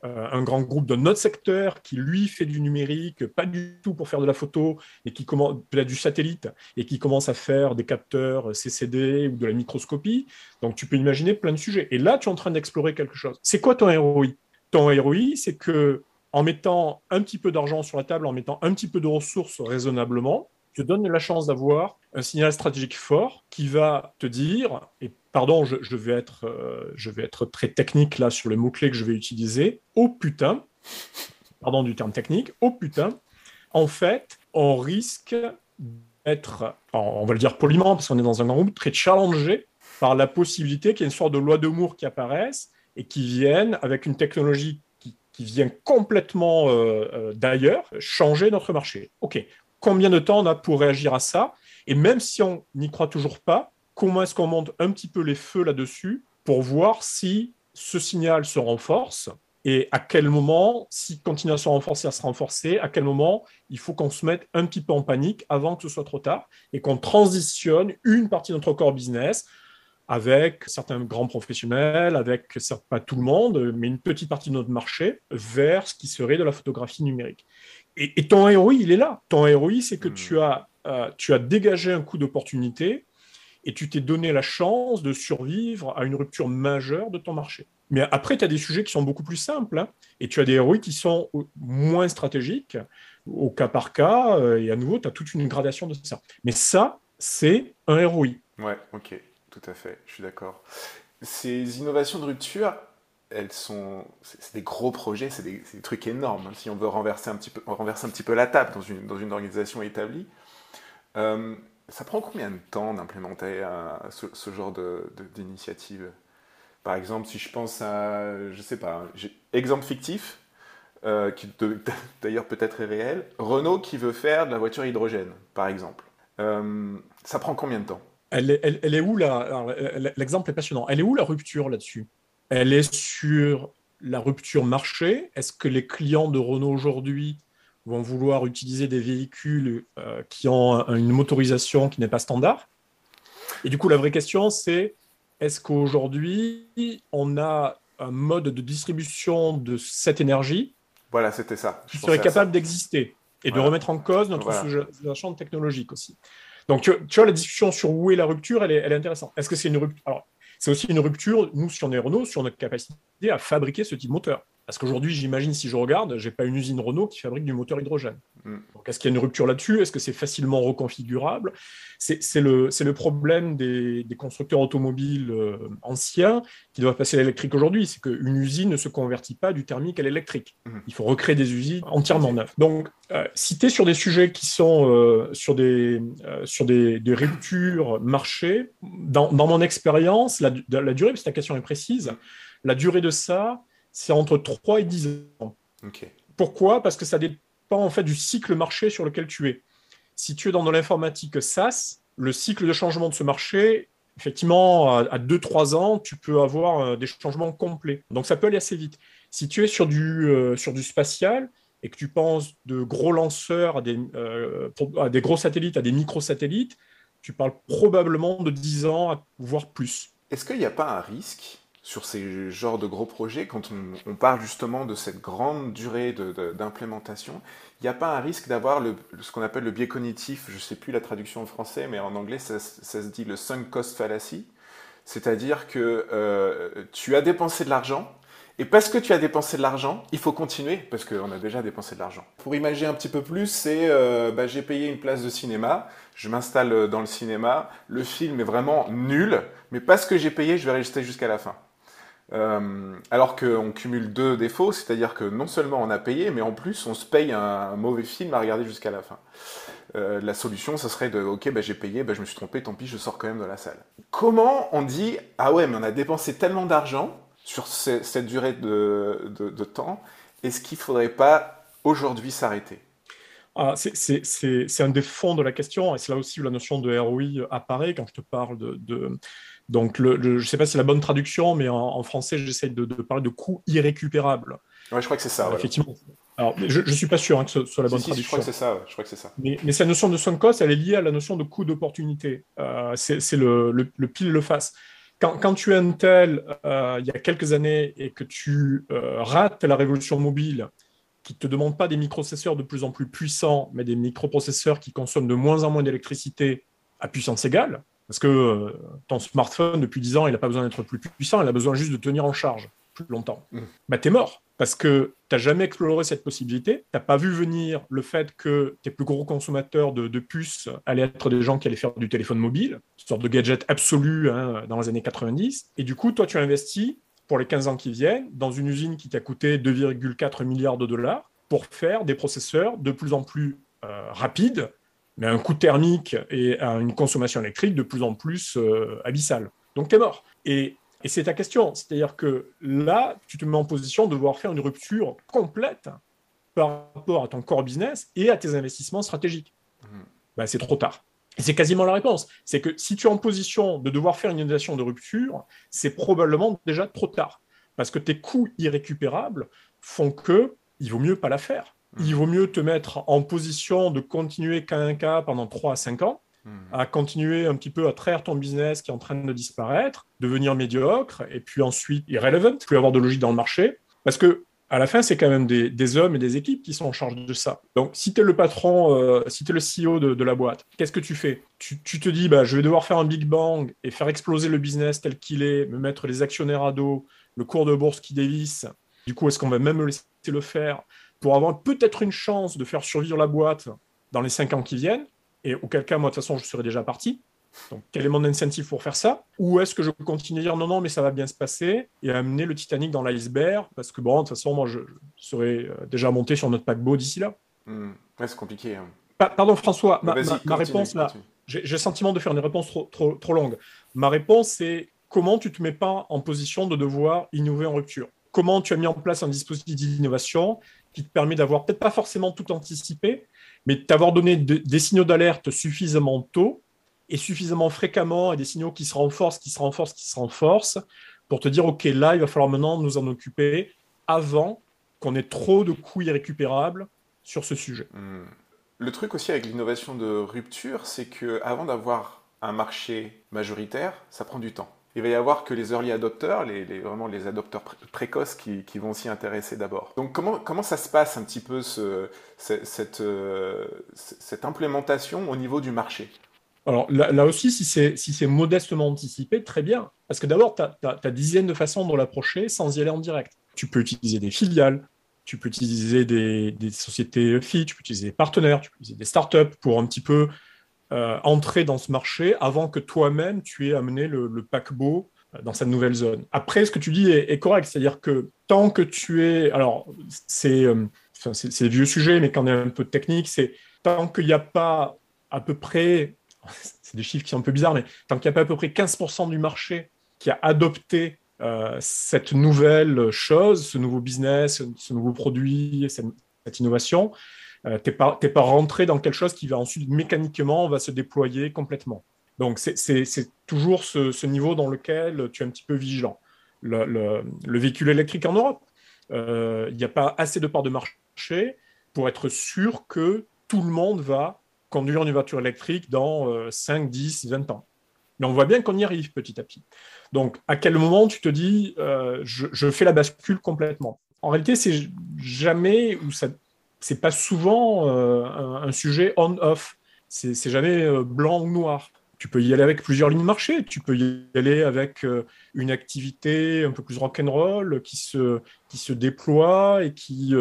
un grand groupe de notre secteur qui, lui, fait du numérique, pas du tout pour faire de la photo, et qui commence peut-être du satellite, et qui commence à faire des capteurs CCD ou de la microscopie. Donc, tu peux imaginer plein de sujets. Et là, tu es en train d'explorer quelque chose. C'est quoi ton ROI Ton ROI, c'est que en mettant un petit peu d'argent sur la table, en mettant un petit peu de ressources raisonnablement, je donne la chance d'avoir un signal stratégique fort qui va te dire, et pardon, je, vais, être, euh, je vais être très technique là sur les mots-clés que je vais utiliser, oh putain, pardon du terme technique, oh putain, en fait, on risque d'être, on va le dire poliment parce qu'on est dans un groupe, très challengé par la possibilité qu'il y ait une sorte de loi de Moore qui apparaisse et qui vienne avec une technologie qui vient complètement euh, euh, d'ailleurs changer notre marché. OK, combien de temps on a pour réagir à ça? Et même si on n'y croit toujours pas, comment est-ce qu'on monte un petit peu les feux là-dessus pour voir si ce signal se renforce et à quel moment, s'il continue à se renforcer, à se renforcer, à quel moment il faut qu'on se mette un petit peu en panique avant que ce soit trop tard et qu'on transitionne une partie de notre corps business avec certains grands professionnels, avec pas tout le monde, mais une petite partie de notre marché, vers ce qui serait de la photographie numérique. Et, ton ROI, il est là. Ton ROI, c'est que hmm. tu, as, euh, tu as dégagé un coup d'opportunité et tu t'es donné la chance de survivre à une rupture majeure de ton marché. Mais après, tu as des sujets qui sont beaucoup plus simples hein, et tu as des ROI qui sont moins stratégiques au cas par cas. Euh, et à nouveau, tu as toute une gradation de ça. Mais ça, c'est un ROI. Ouais, ok tout à fait, je suis d'accord. Ces innovations de rupture, elles sont, c'est des gros projets, c'est des, trucs énormes. Hein. si on veut renverser un petit peu, la table dans une, organisation établie, euh, ça prend combien de temps d'implémenter ce, genre d'initiative? Par exemple, si je pense à, je sais pas, exemple fictif, euh, qui <laughs> d'ailleurs peut-être est réel, Renault qui veut faire de la voiture hydrogène, par exemple. Euh, ça prend combien de temps? Elle est, où L'exemple est passionnant. Elle est où la rupture là-dessus Elle est sur la rupture marché. Est-ce que les clients de Renault aujourd'hui vont vouloir utiliser des véhicules euh, qui ont une motorisation qui n'est pas standard Et du coup, la vraie question, c'est est-ce qu'aujourd'hui, on a un mode de distribution de cette énergie Voilà, c'était ça. qui serait capable d'exister et de remettre en cause notre champ technologique aussi. Donc, tu, vois, la discussion sur où est la rupture, elle est, intéressante. Est-ce que c'est une rupture? Alors, c'est aussi une rupture, nous, sur Renault, sur notre capacité à fabriquer ce type de moteur. Parce qu'aujourd'hui, j'imagine, si je regarde, je n'ai pas une usine Renault qui fabrique du moteur hydrogène. Mm. Donc, est-ce qu'il y a une rupture là-dessus? Est-ce que c'est facilement reconfigurable? C'est le, le, problème des, constructeurs automobiles euh, anciens qui doivent passer à l'électrique aujourd'hui. C'est qu'une usine ne se convertit pas du thermique à l'électrique. Mm. Il faut recréer des usines entièrement neuves. Donc, euh, si tu es sur des sujets qui sont euh, sur, des, sur des, ruptures marché, dans, mon expérience, la, la durée, parce que ta question est précise, la durée de ça, c'est entre 3 et 10 ans. Pourquoi? Parce que ça dépend en fait du cycle marché sur lequel tu es. Si tu es dans de l'informatique SaaS, le cycle de changement de ce marché, effectivement, à 2-3 ans, tu peux avoir euh, des changements complets. Donc ça peut aller assez vite. Si tu es sur du, euh, sur du spatial et que tu penses de gros lanceurs à des, euh, à des gros satellites, à des microsatellites, tu parles probablement de 10 ans, voire plus. Est-ce qu'il n'y a pas un risque sur ces genres de gros projets, quand on, parle justement de cette grande durée d'implémentation, il n'y a pas un risque d'avoir ce qu'on appelle le biais cognitif, je ne sais plus la traduction en français, mais en anglais ça, se dit le sunk cost fallacy, c'est-à-dire que euh, tu as dépensé de l'argent, et parce que tu as dépensé de l'argent, il faut continuer, parce qu'on a déjà dépensé de l'argent. Pour imaginer un petit peu plus, c'est euh, bah, j'ai payé une place de cinéma, je m'installe dans le cinéma, le film est vraiment nul, mais parce que j'ai payé, je vais rester jusqu'à la fin. Euh, alors qu'on cumule deux défauts, c'est-à-dire que non seulement on a payé, mais en plus on se paye un, mauvais film à regarder jusqu'à la fin. Euh, la solution, ça serait de ok, bah, j'ai payé, bah, je me suis trompé, tant pis, je sors quand même de la salle. Comment on dit ah ouais, mais on a dépensé tellement d'argent sur cette durée de, temps, est-ce qu'il ne faudrait pas aujourd'hui s'arrêter? Ah, c'est un des fonds de la question, et c'est là aussi où la notion de ROI apparaît quand je te parle de. Donc, le, je ne sais pas si c'est la bonne traduction, mais en, français, j'essaie de, parler de coût irrécupérable. Oui, je crois que c'est ça. Effectivement. Alors, je ne suis pas sûr hein, que ce soit la bonne traduction. je crois que c'est ça. Je crois que c'est ça. Mais, mais cette notion de sunk cost, elle est liée à la notion de coût d'opportunité. Euh, c'est le, le, le, pile le face. Quand, quand, tu es un tel euh, il y a quelques années et que tu euh, rates la révolution mobile, qui ne te demande pas des microprocesseurs de plus en plus puissants, mais des microprocesseurs qui consomment de moins en moins d'électricité à puissance égale, parce que ton smartphone, depuis 10 ans, il n'a pas besoin d'être plus puissant, il a besoin juste de tenir en charge plus longtemps. Mm. Bah, tu es mort parce que tu n'as jamais exploré cette possibilité, tu n'as pas vu venir le fait que tes plus gros consommateurs de, puces allaient être des gens qui allaient faire du téléphone mobile, une sorte de gadget absolu hein, dans les années 90, et du coup, toi, tu investis pour les 15 ans qui viennent dans une usine qui t'a coûté 2,4 milliards de dollars pour faire des processeurs de plus en plus euh, rapides, mais un coût thermique et à une consommation électrique de plus en plus euh, abyssale. Donc tu es mort. Et et c'est ta question. C'est-à-dire que là, tu te mets en position de devoir faire une rupture complète par rapport à ton core business et à tes investissements stratégiques. Mmh. Ben, c'est trop tard. Et c'est quasiment la réponse. C'est que si tu es en position de devoir faire une innovation de rupture, c'est probablement déjà trop tard. Parce que tes coûts irrécupérables font que il vaut mieux pas la faire. Mmh. Il vaut mieux te mettre en position de continuer qu'un cas pendant 3 à 5 ans Hmm. à continuer un petit peu à traire ton business qui est en train de disparaître, devenir médiocre, et puis ensuite irrelevant, plus avoir de logique dans le marché. Parce que à la fin, c'est quand même des, hommes et des équipes qui sont en charge de ça. Donc, si tu es le patron, euh, si tu es le CEO de, la boîte, qu'est-ce que tu fais? Tu, te dis, bah, je vais devoir faire un big bang et faire exploser le business tel qu'il est, me mettre les actionnaires à dos, le cours de bourse qui dévisse. Du coup, est-ce qu'on va même me laisser le faire? Pour avoir peut-être une chance de faire survivre la boîte dans les cinq ans qui viennent et auquel cas, moi, de toute façon, je serais déjà parti. Donc, quel est mon incentive pour faire ça? Ou est-ce que je continue à dire non, non, mais ça va bien se passer et amener le Titanic dans l'iceberg? Parce que, bon, de toute façon, moi, je, serais euh, déjà monté sur notre paquebot d'ici là. Hmm. Ouais, c'est compliqué. Hein. pardon, François, ma, réponse là, j'ai le sentiment de faire une réponse trop, trop, trop longue. Ma réponse, c'est comment tu te mets pas en position de devoir innover en rupture? Comment tu as mis en place un dispositif d'innovation qui te permet d'avoir peut-être pas forcément tout anticipé, mais d'avoir donné des signaux d'alerte suffisamment tôt et suffisamment fréquemment et des signaux qui se renforcent, qui se renforcent, qui se renforcent pour te dire, OK, là, il va falloir maintenant nous en occuper avant qu'on ait trop de coûts irrécupérables sur ce sujet. Hmm. Le truc aussi avec l'innovation de rupture, c'est qu'avant d'avoir un marché majoritaire, ça prend du temps il va y avoir que les early adopters, les, vraiment les adopteurs précoces qui, vont s'y intéresser d'abord. Donc comment, comment ça se passe un petit peu ce, cette, euh, cette, implémentation au niveau du marché? Alors là, aussi, si c'est si modestement anticipé, très bien. Parce que d'abord, tu as, dizaines de façons de l'approcher sans y aller en direct. Tu peux utiliser des filiales, tu peux utiliser des, sociétés FI, tu peux utiliser des partenaires, tu peux utiliser des startups pour un petit peu euh, entrer dans ce marché avant que toi-même tu aies amené le, paquebot euh, dans cette nouvelle zone. Après, ce que tu dis est, correct, c'est-à-dire que tant que tu es, alors c'est euh, vieux sujet, mais quand même un peu technique, c'est tant qu'il n'y a pas à peu près, <laughs> c'est des chiffres qui sont un peu bizarres, mais tant qu'il n'y a pas à peu près 15% du marché qui a adopté cette nouvelle chose, ce nouveau business, ce nouveau produit, cette innovation, euh, tu n'es pas, rentré dans quelque chose qui va ensuite mécaniquement va se déployer complètement. Donc c'est toujours ce, niveau dans lequel tu es un petit peu vigilant. Le, véhicule électrique en Europe, euh, il n'y a pas assez de parts de marché pour être sûr que tout le monde va conduire une voiture électrique dans 5, 10, 20 ans. Mais on voit bien qu'on y arrive petit à petit. Donc, à quel moment tu te dis, euh, je, je, fais la bascule complètement? En réalité, c'est jamais où ça, c'est pas souvent euh, un, sujet on-off. C'est jamais euh, blanc ou noir. Tu peux y aller avec plusieurs lignes de marché. Tu peux y aller avec euh, une activité un peu plus rock'n'roll qui se, qui se déploie et qui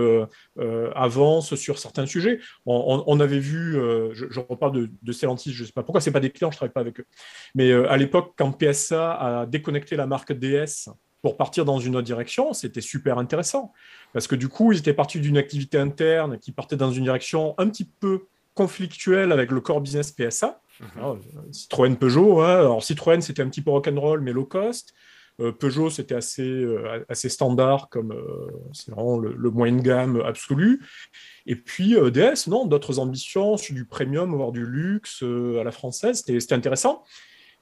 avance sur certains sujets. On, avait vu, je, reparle de, de je ne sais pas pourquoi, ce pas des clients, je ne travaille pas avec eux. Mais à l'époque, quand PSA a déconnecté la marque DS pour partir dans une autre direction, c'était super intéressant. Parce que du coup, ils étaient partis d'une activité interne qui partait dans une direction un petit peu conflictuelle avec le core business PSA. Mhm. Citroën Peugeot, hein. alors Citroën c'était un petit peu rock'n'roll mais low cost. Peugeot, c'était assez, assez standard, comme c'est vraiment le, le, moyen de gamme absolu. Et puis DS, non, d'autres ambitions sur du premium, voire du luxe à la française, c'était intéressant.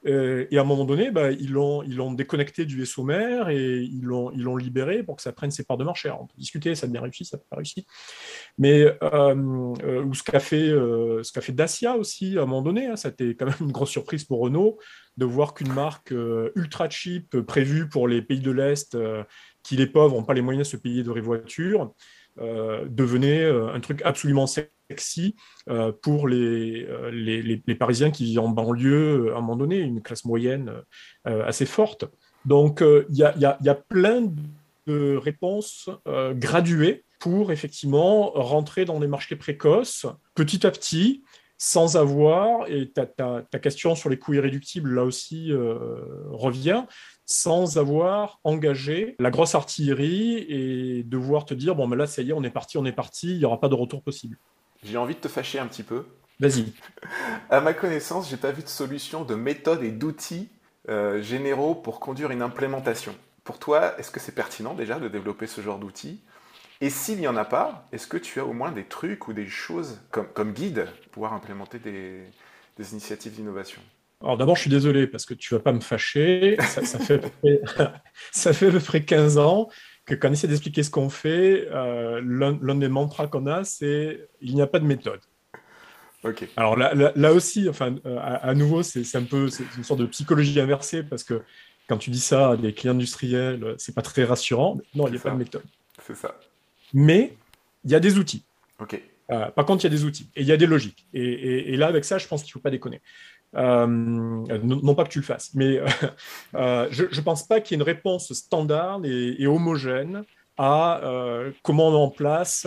Euh, et à un moment donné, bah, ils l'ont déconnecté du vaisseau mère et ils l'ont libéré pour que ça prenne ses parts de marché. on peut discuter, ça a bien réussi, ça n'a pas réussi. Mais euh, euh, ce qu'a fait, Dacia aussi à un moment donné, hein, ça a été quand même une grosse surprise pour Renault de voir qu'une marque ultra cheap prévue pour les pays de l'Est, qui les pauvres n'ont pas les moyens de se payer de voitures, devenait un truc absolument sexy euh, pour euh, les, les, Parisiens qui vivent en banlieue euh, à un moment donné, une classe moyenne assez forte. Donc il y, y, a, plein de réponses graduées pour effectivement rentrer dans des marchés précoces petit à petit sans avoir, et ta, ta, ta, question sur les coûts irréductibles là aussi revient, sans avoir engagé la grosse artillerie et devoir te dire, bon, mais là, ça y est, on est parti, on est parti, il n'y aura pas de retour possible. J'ai envie de te fâcher un petit peu. Vas-y. <laughs> À ma connaissance, j'ai pas vu de solution, de méthode et d'outils euh, généraux pour conduire une implémentation. Pour toi, est-ce que c'est pertinent déjà de développer ce genre d'outils? Et s'il n'y en a pas, est-ce que tu as au moins des trucs ou des choses comme, comme guide pour pouvoir implémenter des, des initiatives d'innovation? Alors d'abord, je suis désolé parce que tu vas pas me fâcher. Ça, ça, fait, <laughs> ça fait à peu près 15 ans que quand on essaie d'expliquer ce qu'on fait, euh, l'un des mantras qu'on a, c'est il n'y a pas de méthode. Ok. Alors là, là, aussi, enfin, euh, à, nouveau, c'est un peu une sorte de psychologie inversée parce que quand tu dis ça à des clients industriels, c'est pas très rassurant. Non, il n'y a pas de méthode. C'est ça. Mais il y a des outils. Ok. Euh, par contre, il y a des outils et il y a des logiques. Et, et là, avec ça, je pense qu'il ne faut pas déconner. Euh, non pas que tu le fasses, mais euh, <laughs> je ne pense pas qu'il y ait une réponse standard et, homogène à euh, comment on met en place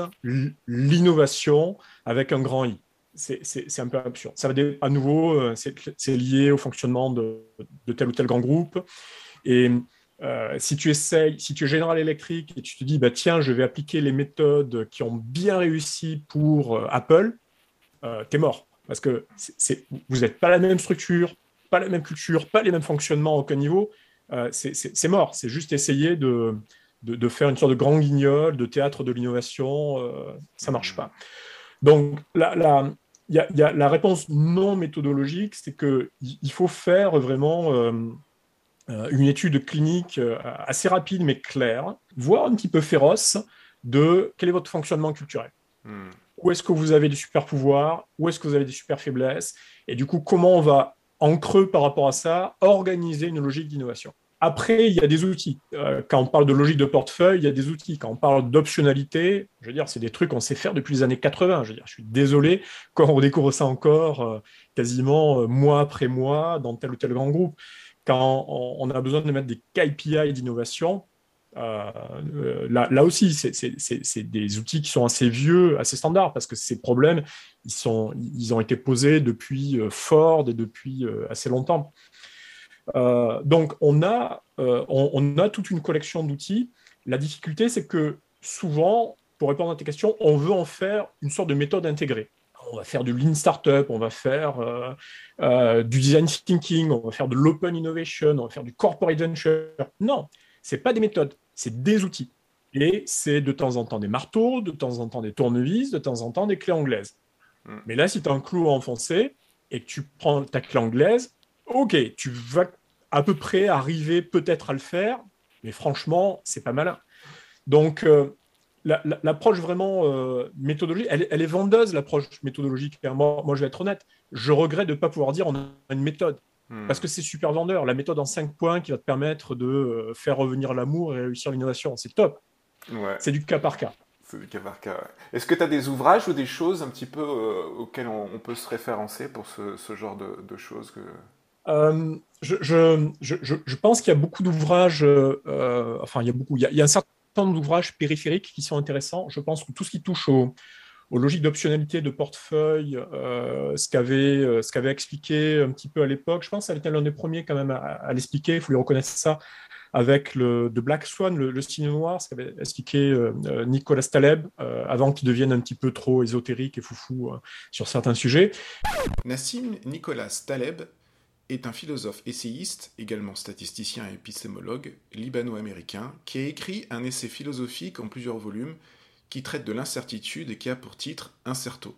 l'innovation avec un grand I. C'est un peu absurde. Ça va à nouveau, c'est lié au fonctionnement de, tel ou tel grand groupe. Et si tu essayes, si tu es General Electric et tu te dis, bah, tiens, je vais appliquer les méthodes qui ont bien réussi pour Apple, tu es mort parce que vous n'êtes pas la même structure, pas la même culture, pas les mêmes fonctionnements à aucun niveau. Euh, c'est mort. C'est juste essayer de, de, faire une sorte de grand guignol, de théâtre de l'innovation. Euh, ça ne marche pas. Donc, la, la, y a, y a la réponse non méthodologique, c'est qu'il faut faire vraiment euh, une étude clinique assez rapide mais claire, voire un petit peu féroce, de quel est votre fonctionnement culturel. Hmm où est-ce que vous avez des super pouvoirs, où est-ce que vous avez des super faiblesses, et du coup, comment on va, en creux par rapport à ça, organiser une logique d'innovation? Après, il y a des outils. Euh, quand on parle de logique de portefeuille, il y a des outils. Quand on parle d'optionnalité, je veux dire, c'est des trucs qu'on sait faire depuis les années 80. Je veux dire, je suis désolé quand on découvre ça encore euh, quasiment euh, mois après mois dans tel ou tel grand groupe. Quand on a besoin de mettre des KPI d'innovation, euh, là, aussi, c'est des outils qui sont assez vieux, assez standards, parce que ces problèmes, ils, ont été posés depuis euh, Ford et depuis euh, assez longtemps. donc, on a, on, a toute une collection d'outils. La difficulté, c'est que souvent, pour répondre à tes questions, on veut en faire une sorte de méthode intégrée. On va faire du lean startup, on va faire du design thinking, on va faire de l'open innovation, on va faire du corporate venture. Non, c'est pas des méthodes, c'est des outils. Et c'est de temps en temps des marteaux, de temps en temps des tournevis, de temps en temps des clés anglaises. Hmm. Mais là, si tu as un clou enfoncé et que tu prends ta clé anglaise, ok, tu vas à peu près arriver peut-être à le faire, mais franchement, c'est pas malin. Donc, euh, l'approche vraiment euh, méthodologique, elle, est vendeuse, l'approche méthodologique. Moi, moi, je vais être honnête, je regrette de ne pas pouvoir dire on a une méthode. Hmm. Parce que c'est super vendeur. La méthode en 5 points qui va te permettre de euh, faire revenir l'amour et réussir l'innovation, c'est top. C'est du cas par cas. C'est du cas par cas. Est-ce que tu as des ouvrages ou des choses un petit peu euh, auxquelles on, peut se référencer pour ce, genre de, choses que... Euh, je, je, je, je, pense qu'il y a beaucoup d'ouvrages, enfin il y a beaucoup, il y a, il y a un certain nombre d'ouvrages périphériques qui sont intéressants. Je pense que tout ce qui touche au, aux logiques d'optionnalité de portefeuille, euh, ce qu'avait euh, ce qu'avait expliqué un petit peu à l'époque. Je pense que ça a été l'un des premiers quand même à, l'expliquer. Il faut lui reconnaître ça avec le de Black Swan, le, le noir, ce qu'avait expliqué euh, Nicolas Taleb avant qu'il devienne un petit peu trop ésotérique et foufou sur certains sujets. Nassim Nicolas Taleb est un philosophe essayiste, également statisticien et épistémologue, libano-américain, qui a écrit un essai philosophique en plusieurs volumes qui traite de l'incertitude et qui a pour titre Incerto.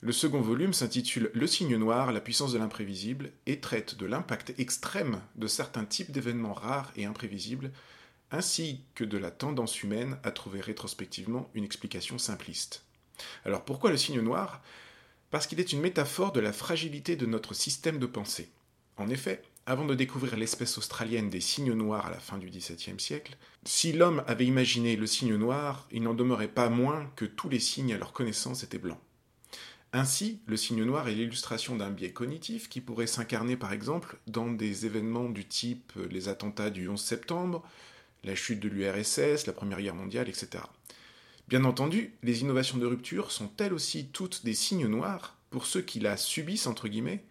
Le second volume s'intitule Le signe noir, la puissance de l'imprévisible et traite de l'impact extrême de certains types d'événements rares et imprévisibles, ainsi que de la tendance humaine à trouver rétrospectivement une explication simpliste. Alors pourquoi le signe noir? Parce qu'il est une métaphore de la fragilité de notre système de pensée. En effet, avant de découvrir l'espèce australienne des cygnes noirs à la fin du XVIIe siècle, si l'homme avait imaginé le cygne noir, il n'en demeurait pas moins que tous les signes à leur connaissance étaient blancs. Ainsi, le signe noir est l'illustration d'un biais cognitif qui pourrait s'incarner par exemple dans des événements du type les attentats du 11 septembre, la chute de l'URSS, la Première Guerre mondiale, etc. Bien entendu, les innovations de rupture sont elles aussi toutes des signes noirs pour ceux qui la subissent, entre guillemets,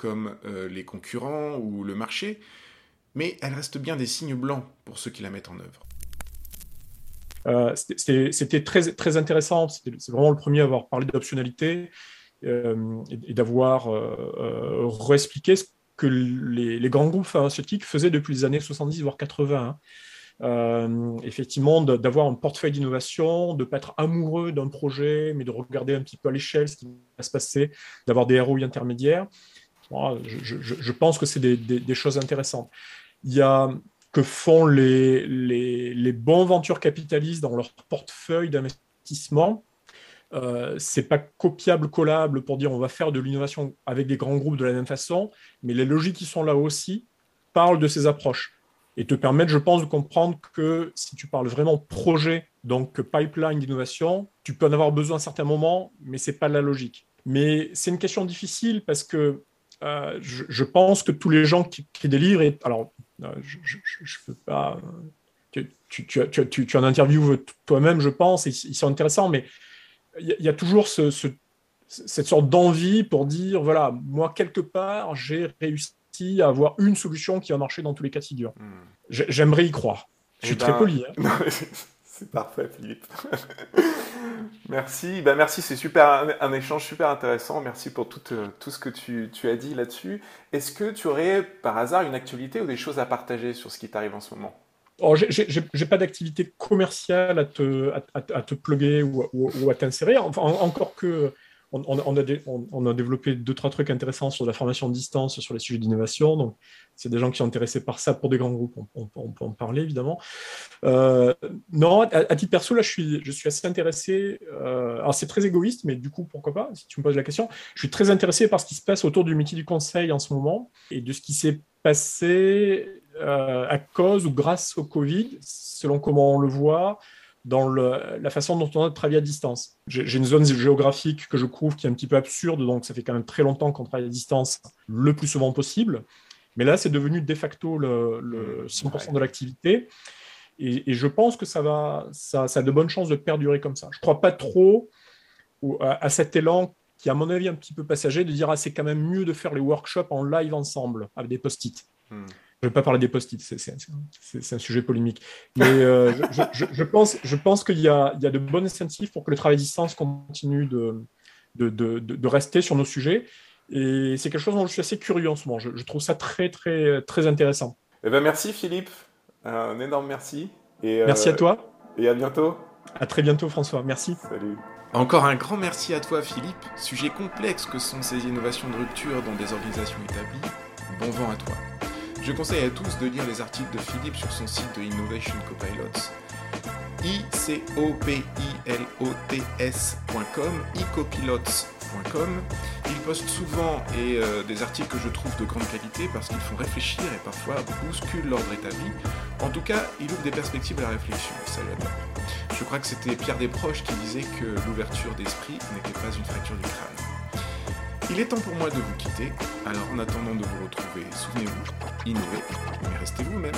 comme euh, les concurrents ou le marché, mais elles restent bien des signes blancs pour ceux qui la mettent en œuvre. Euh, c'était très, très intéressant, c'est vraiment le premier à avoir parlé d'optionnalité euh, et, d'avoir réexpliqué ce que les, grands groupes pharmaceutiques faisaient depuis les années 70 voire 80. Euh, effectivement, d'avoir un portefeuille d'innovation, de ne pas être amoureux d'un projet, mais de regarder un petit peu à l'échelle ce qui va se passer, d'avoir des ROI intermédiaires. Je, pense que c'est des, choses intéressantes. Il y a que font les, les, bons ventures capitalistes dans leur portefeuille d'investissement. Euh, c'est pas copiable, collable pour dire on va faire de l'innovation avec des grands groupes de la même façon, mais les logiques qui sont là aussi parlent de ces approches et te permettre, je pense, de comprendre que si tu parles vraiment projet, donc pipeline d'innovation, tu peux en avoir besoin à certains moments, mais ce n'est pas la logique. Mais c'est une question difficile parce que euh, je, pense que tous les gens qui, qui délivrent, et, alors euh, je ne peux pas. Tu, tu, tu, tu, en interview toi-même, je pense, et ils sont intéressants, mais il y, a toujours ce, cette sorte d'envie pour dire voilà, moi, quelque part, j'ai réussi à avoir une solution qui va marcher dans tous les cas de figure. Hmm. J'aimerais y croire. Je suis eh très ben, poli. Hein. <laughs> c'est parfait, Philippe. <laughs> merci. Ben, merci, c'est super un, échange super intéressant. Merci pour tout, euh, tout ce que tu, tu as dit là-dessus. Est-ce que tu aurais par hasard une actualité ou des choses à partager sur ce qui t'arrive en ce moment? Oh, j'ai pas d'activité commerciale à te, à, te plugger ou, ou, à t'insérer. Enfin, encore que on, a développé deux, trois trucs intéressants sur la formation de distance, sur les sujets d'innovation. Donc, c'est des gens qui sont intéressés par ça pour des grands groupes, on, peut en parler évidemment. Euh, non, à, titre perso, là, je suis, je suis assez intéressé. Euh, alors, c'est très égoïste, mais du coup, pourquoi pas, si tu me poses la question. Je suis très intéressé par ce qui se passe autour du métier du conseil en ce moment et de ce qui s'est passé euh, à cause ou grâce au Covid, selon comment on le voit dans la façon dont on a de travailler à distance. J'ai une zone géographique que je trouve qui est un petit peu absurde, donc ça fait quand même très longtemps qu'on travaille à distance le plus souvent possible. Mais là, c'est devenu de facto le, 100% de l'activité. Et, je pense que ça, va, ça, a de bonnes chances de perdurer comme ça. Je ne crois pas trop à, cet élan qui, à mon avis, est un petit peu passager, de dire ah, c'est quand même mieux de faire les workshops en live ensemble avec des post-it. Hmm. Je ne vais pas parler des post-it, c'est un sujet polémique. Mais euh, <laughs> je, pense, je pense qu'il y, y, a de bonnes incentives pour que le travail à distance continue de, de, de, rester sur nos sujets. Et c'est quelque chose dont je suis assez curieux en ce moment. Je, trouve ça très, très, très intéressant. Eh ben merci Philippe. Un énorme merci. Et, merci à euh, toi. Et à bientôt. À très bientôt François. Merci. Salut. Encore un grand merci à toi Philippe. Sujet complexe que sont ces innovations de rupture dans des organisations établies. Bon vent à toi. Je conseille à tous de lire les articles de Philippe sur son site de Innovation Copilots, icopilot.com, icopilots.com. Il poste souvent euh, des articles que je trouve de grande qualité parce qu'ils font réfléchir et parfois bousculent l'ordre établi. En tout cas, il ouvre des perspectives à la réflexion, ça l'aide. Je crois que c'était Pierre Desproges qui disait que l'ouverture d'esprit n'était pas une fracture du crâne. Il est temps pour moi de vous quitter, alors en attendant de vous retrouver, souvenez-vous, innovez, mais restez vous-même.